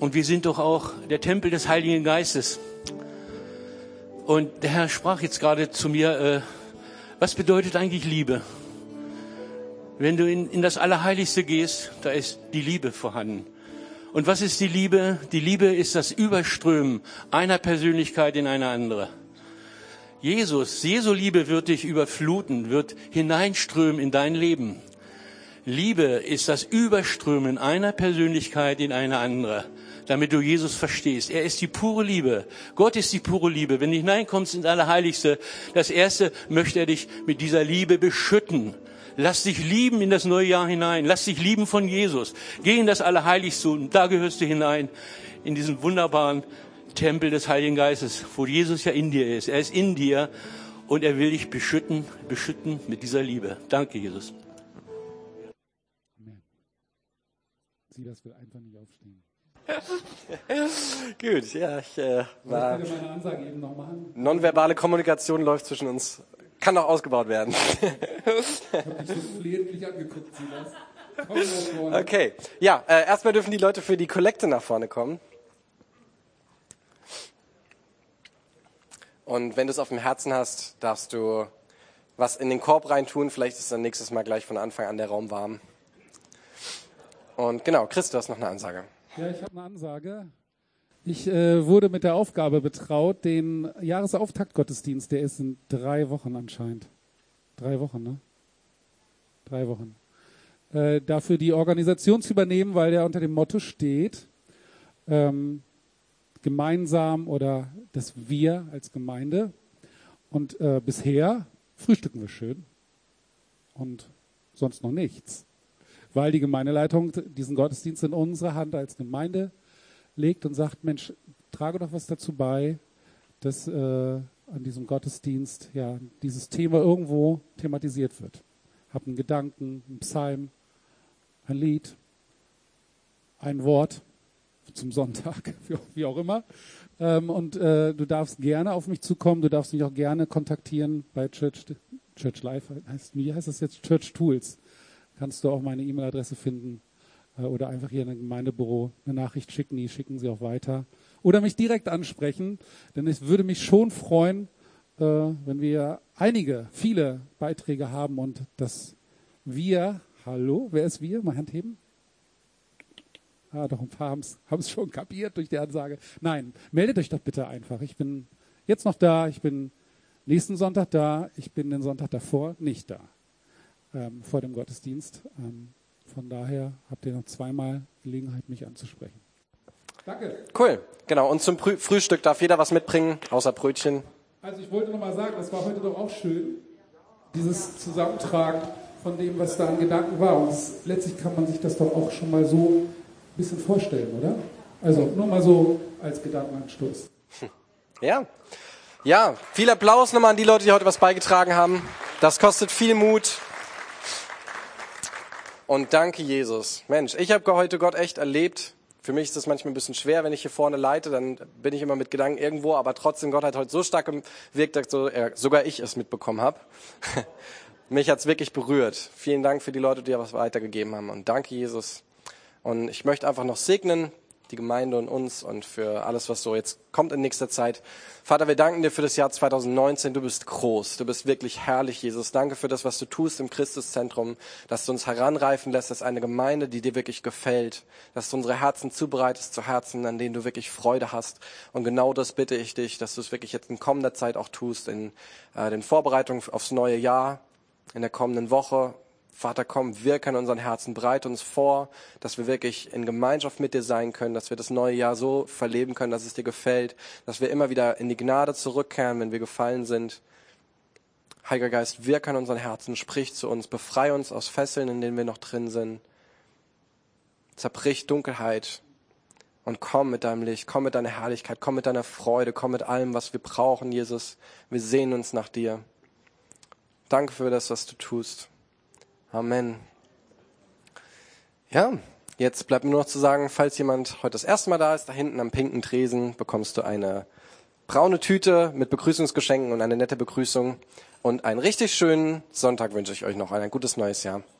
Und wir sind doch auch der Tempel des Heiligen Geistes. Und der Herr sprach jetzt gerade zu mir, äh, was bedeutet eigentlich Liebe? Wenn du in, in das Allerheiligste gehst, da ist die Liebe vorhanden. Und was ist die Liebe? Die Liebe ist das Überströmen einer Persönlichkeit in eine andere. Jesus, Jesu Liebe wird dich überfluten, wird hineinströmen in dein Leben. Liebe ist das Überströmen einer Persönlichkeit in eine andere, damit du Jesus verstehst. Er ist die pure Liebe. Gott ist die pure Liebe. Wenn du hineinkommst ins Allerheiligste, das Erste möchte er dich mit dieser Liebe beschütten. Lass dich lieben in das neue Jahr hinein. Lass dich lieben von Jesus. Geh in das Allerheiligste und da gehörst du hinein, in diesen wunderbaren Tempel des Heiligen Geistes, wo Jesus ja in dir ist. Er ist in dir und er will dich beschütten, beschütten mit dieser Liebe. Danke, Jesus. Silas will einfach nicht aufstehen. Gut, ja, ich äh, war. Ich meine Ansage eben noch machen. Nonverbale Kommunikation läuft zwischen uns. Kann noch ausgebaut werden. Ich habe dich so flehentlich angeguckt, Silas. Okay, ja, äh, erstmal dürfen die Leute für die Kollekte nach vorne kommen. Und wenn du es auf dem Herzen hast, darfst du was in den Korb reintun. Vielleicht ist dann nächstes Mal gleich von Anfang an der Raum warm. Und genau, Chris, du hast noch eine Ansage. Ja, ich habe eine Ansage. Ich äh, wurde mit der Aufgabe betraut, den Jahresauftaktgottesdienst, der ist in drei Wochen anscheinend. Drei Wochen, ne? Drei Wochen. Äh, dafür die Organisation zu übernehmen, weil der unter dem Motto steht, ähm, gemeinsam oder das Wir als Gemeinde. Und äh, bisher frühstücken wir schön und sonst noch nichts weil die Gemeindeleitung diesen Gottesdienst in unsere Hand als Gemeinde legt und sagt, Mensch, trage doch was dazu bei, dass äh, an diesem Gottesdienst ja dieses Thema irgendwo thematisiert wird. Hab einen Gedanken, einen Psalm, ein Lied, ein Wort zum Sonntag, wie auch immer. Ähm, und äh, du darfst gerne auf mich zukommen, du darfst mich auch gerne kontaktieren bei Church, Church Life, heißt, wie heißt das jetzt? Church Tools kannst du auch meine E-Mail-Adresse finden äh, oder einfach hier in einem Gemeindebüro eine Nachricht schicken, die schicken sie auch weiter. Oder mich direkt ansprechen, denn es würde mich schon freuen, äh, wenn wir einige, viele Beiträge haben und dass wir, hallo, wer ist wir? Mal Hand heben. Ah, doch ein paar haben es schon kapiert durch die Ansage. Nein, meldet euch doch bitte einfach. Ich bin jetzt noch da, ich bin nächsten Sonntag da, ich bin den Sonntag davor nicht da, ähm, vor dem Gottesdienst. Ähm, von daher habt ihr noch zweimal Gelegenheit, mich anzusprechen. Danke. Cool, genau. Und zum Früh Frühstück darf jeder was mitbringen, außer Brötchen. Also ich wollte noch mal sagen, das war heute doch auch schön, dieses Zusammentragen von dem, was da an Gedanken war. Und letztlich kann man sich das doch auch schon mal so ein bisschen vorstellen, oder? Also nur mal so als Gedankenanstoß. Ja. Ja, viel Applaus nochmal an die Leute, die heute was beigetragen haben. Das kostet viel Mut. Und danke, Jesus. Mensch, ich habe heute Gott echt erlebt. Für mich ist das manchmal ein bisschen schwer, wenn ich hier vorne leite, dann bin ich immer mit Gedanken irgendwo, aber trotzdem, Gott hat heute so stark gewirkt, dass so, äh, sogar ich es mitbekommen habe. Mich hat's wirklich berührt. Vielen Dank für die Leute, die was weitergegeben haben. Und danke, Jesus. Und ich möchte einfach noch segnen, die Gemeinde und uns und für alles, was so jetzt kommt in nächster Zeit. Vater, wir danken dir für das Jahr 2019. Du bist groß. Du bist wirklich herrlich, Jesus. Danke für das, was du tust im Christuszentrum, dass du uns heranreifen lässt als eine Gemeinde, die dir wirklich gefällt, dass du unsere Herzen zubereitest zu Herzen, an denen du wirklich Freude hast. Und genau das bitte ich dich, dass du es wirklich jetzt in kommender Zeit auch tust, in äh, den Vorbereitungen aufs neue Jahr, in der kommenden Woche, Vater, komm, wirke in unseren Herzen, bereite uns vor, dass wir wirklich in Gemeinschaft mit dir sein können, dass wir das neue Jahr so verleben können, dass es dir gefällt, dass wir immer wieder in die Gnade zurückkehren, wenn wir gefallen sind. Heiliger Geist, wirke in unseren Herzen, sprich zu uns, befreie uns aus Fesseln, in denen wir noch drin sind. Zerbrich Dunkelheit und komm mit deinem Licht, komm mit deiner Herrlichkeit, komm mit deiner Freude, komm mit allem, was wir brauchen, Jesus. Wir sehen uns nach dir. Danke für das, was du tust. Amen. Ja, jetzt bleibt mir nur noch zu sagen, falls jemand heute das erste Mal da ist, da hinten am pinken Tresen bekommst du eine braune Tüte mit Begrüßungsgeschenken und eine nette Begrüßung. Und einen richtig schönen Sonntag wünsche ich euch noch. Ein gutes neues Jahr.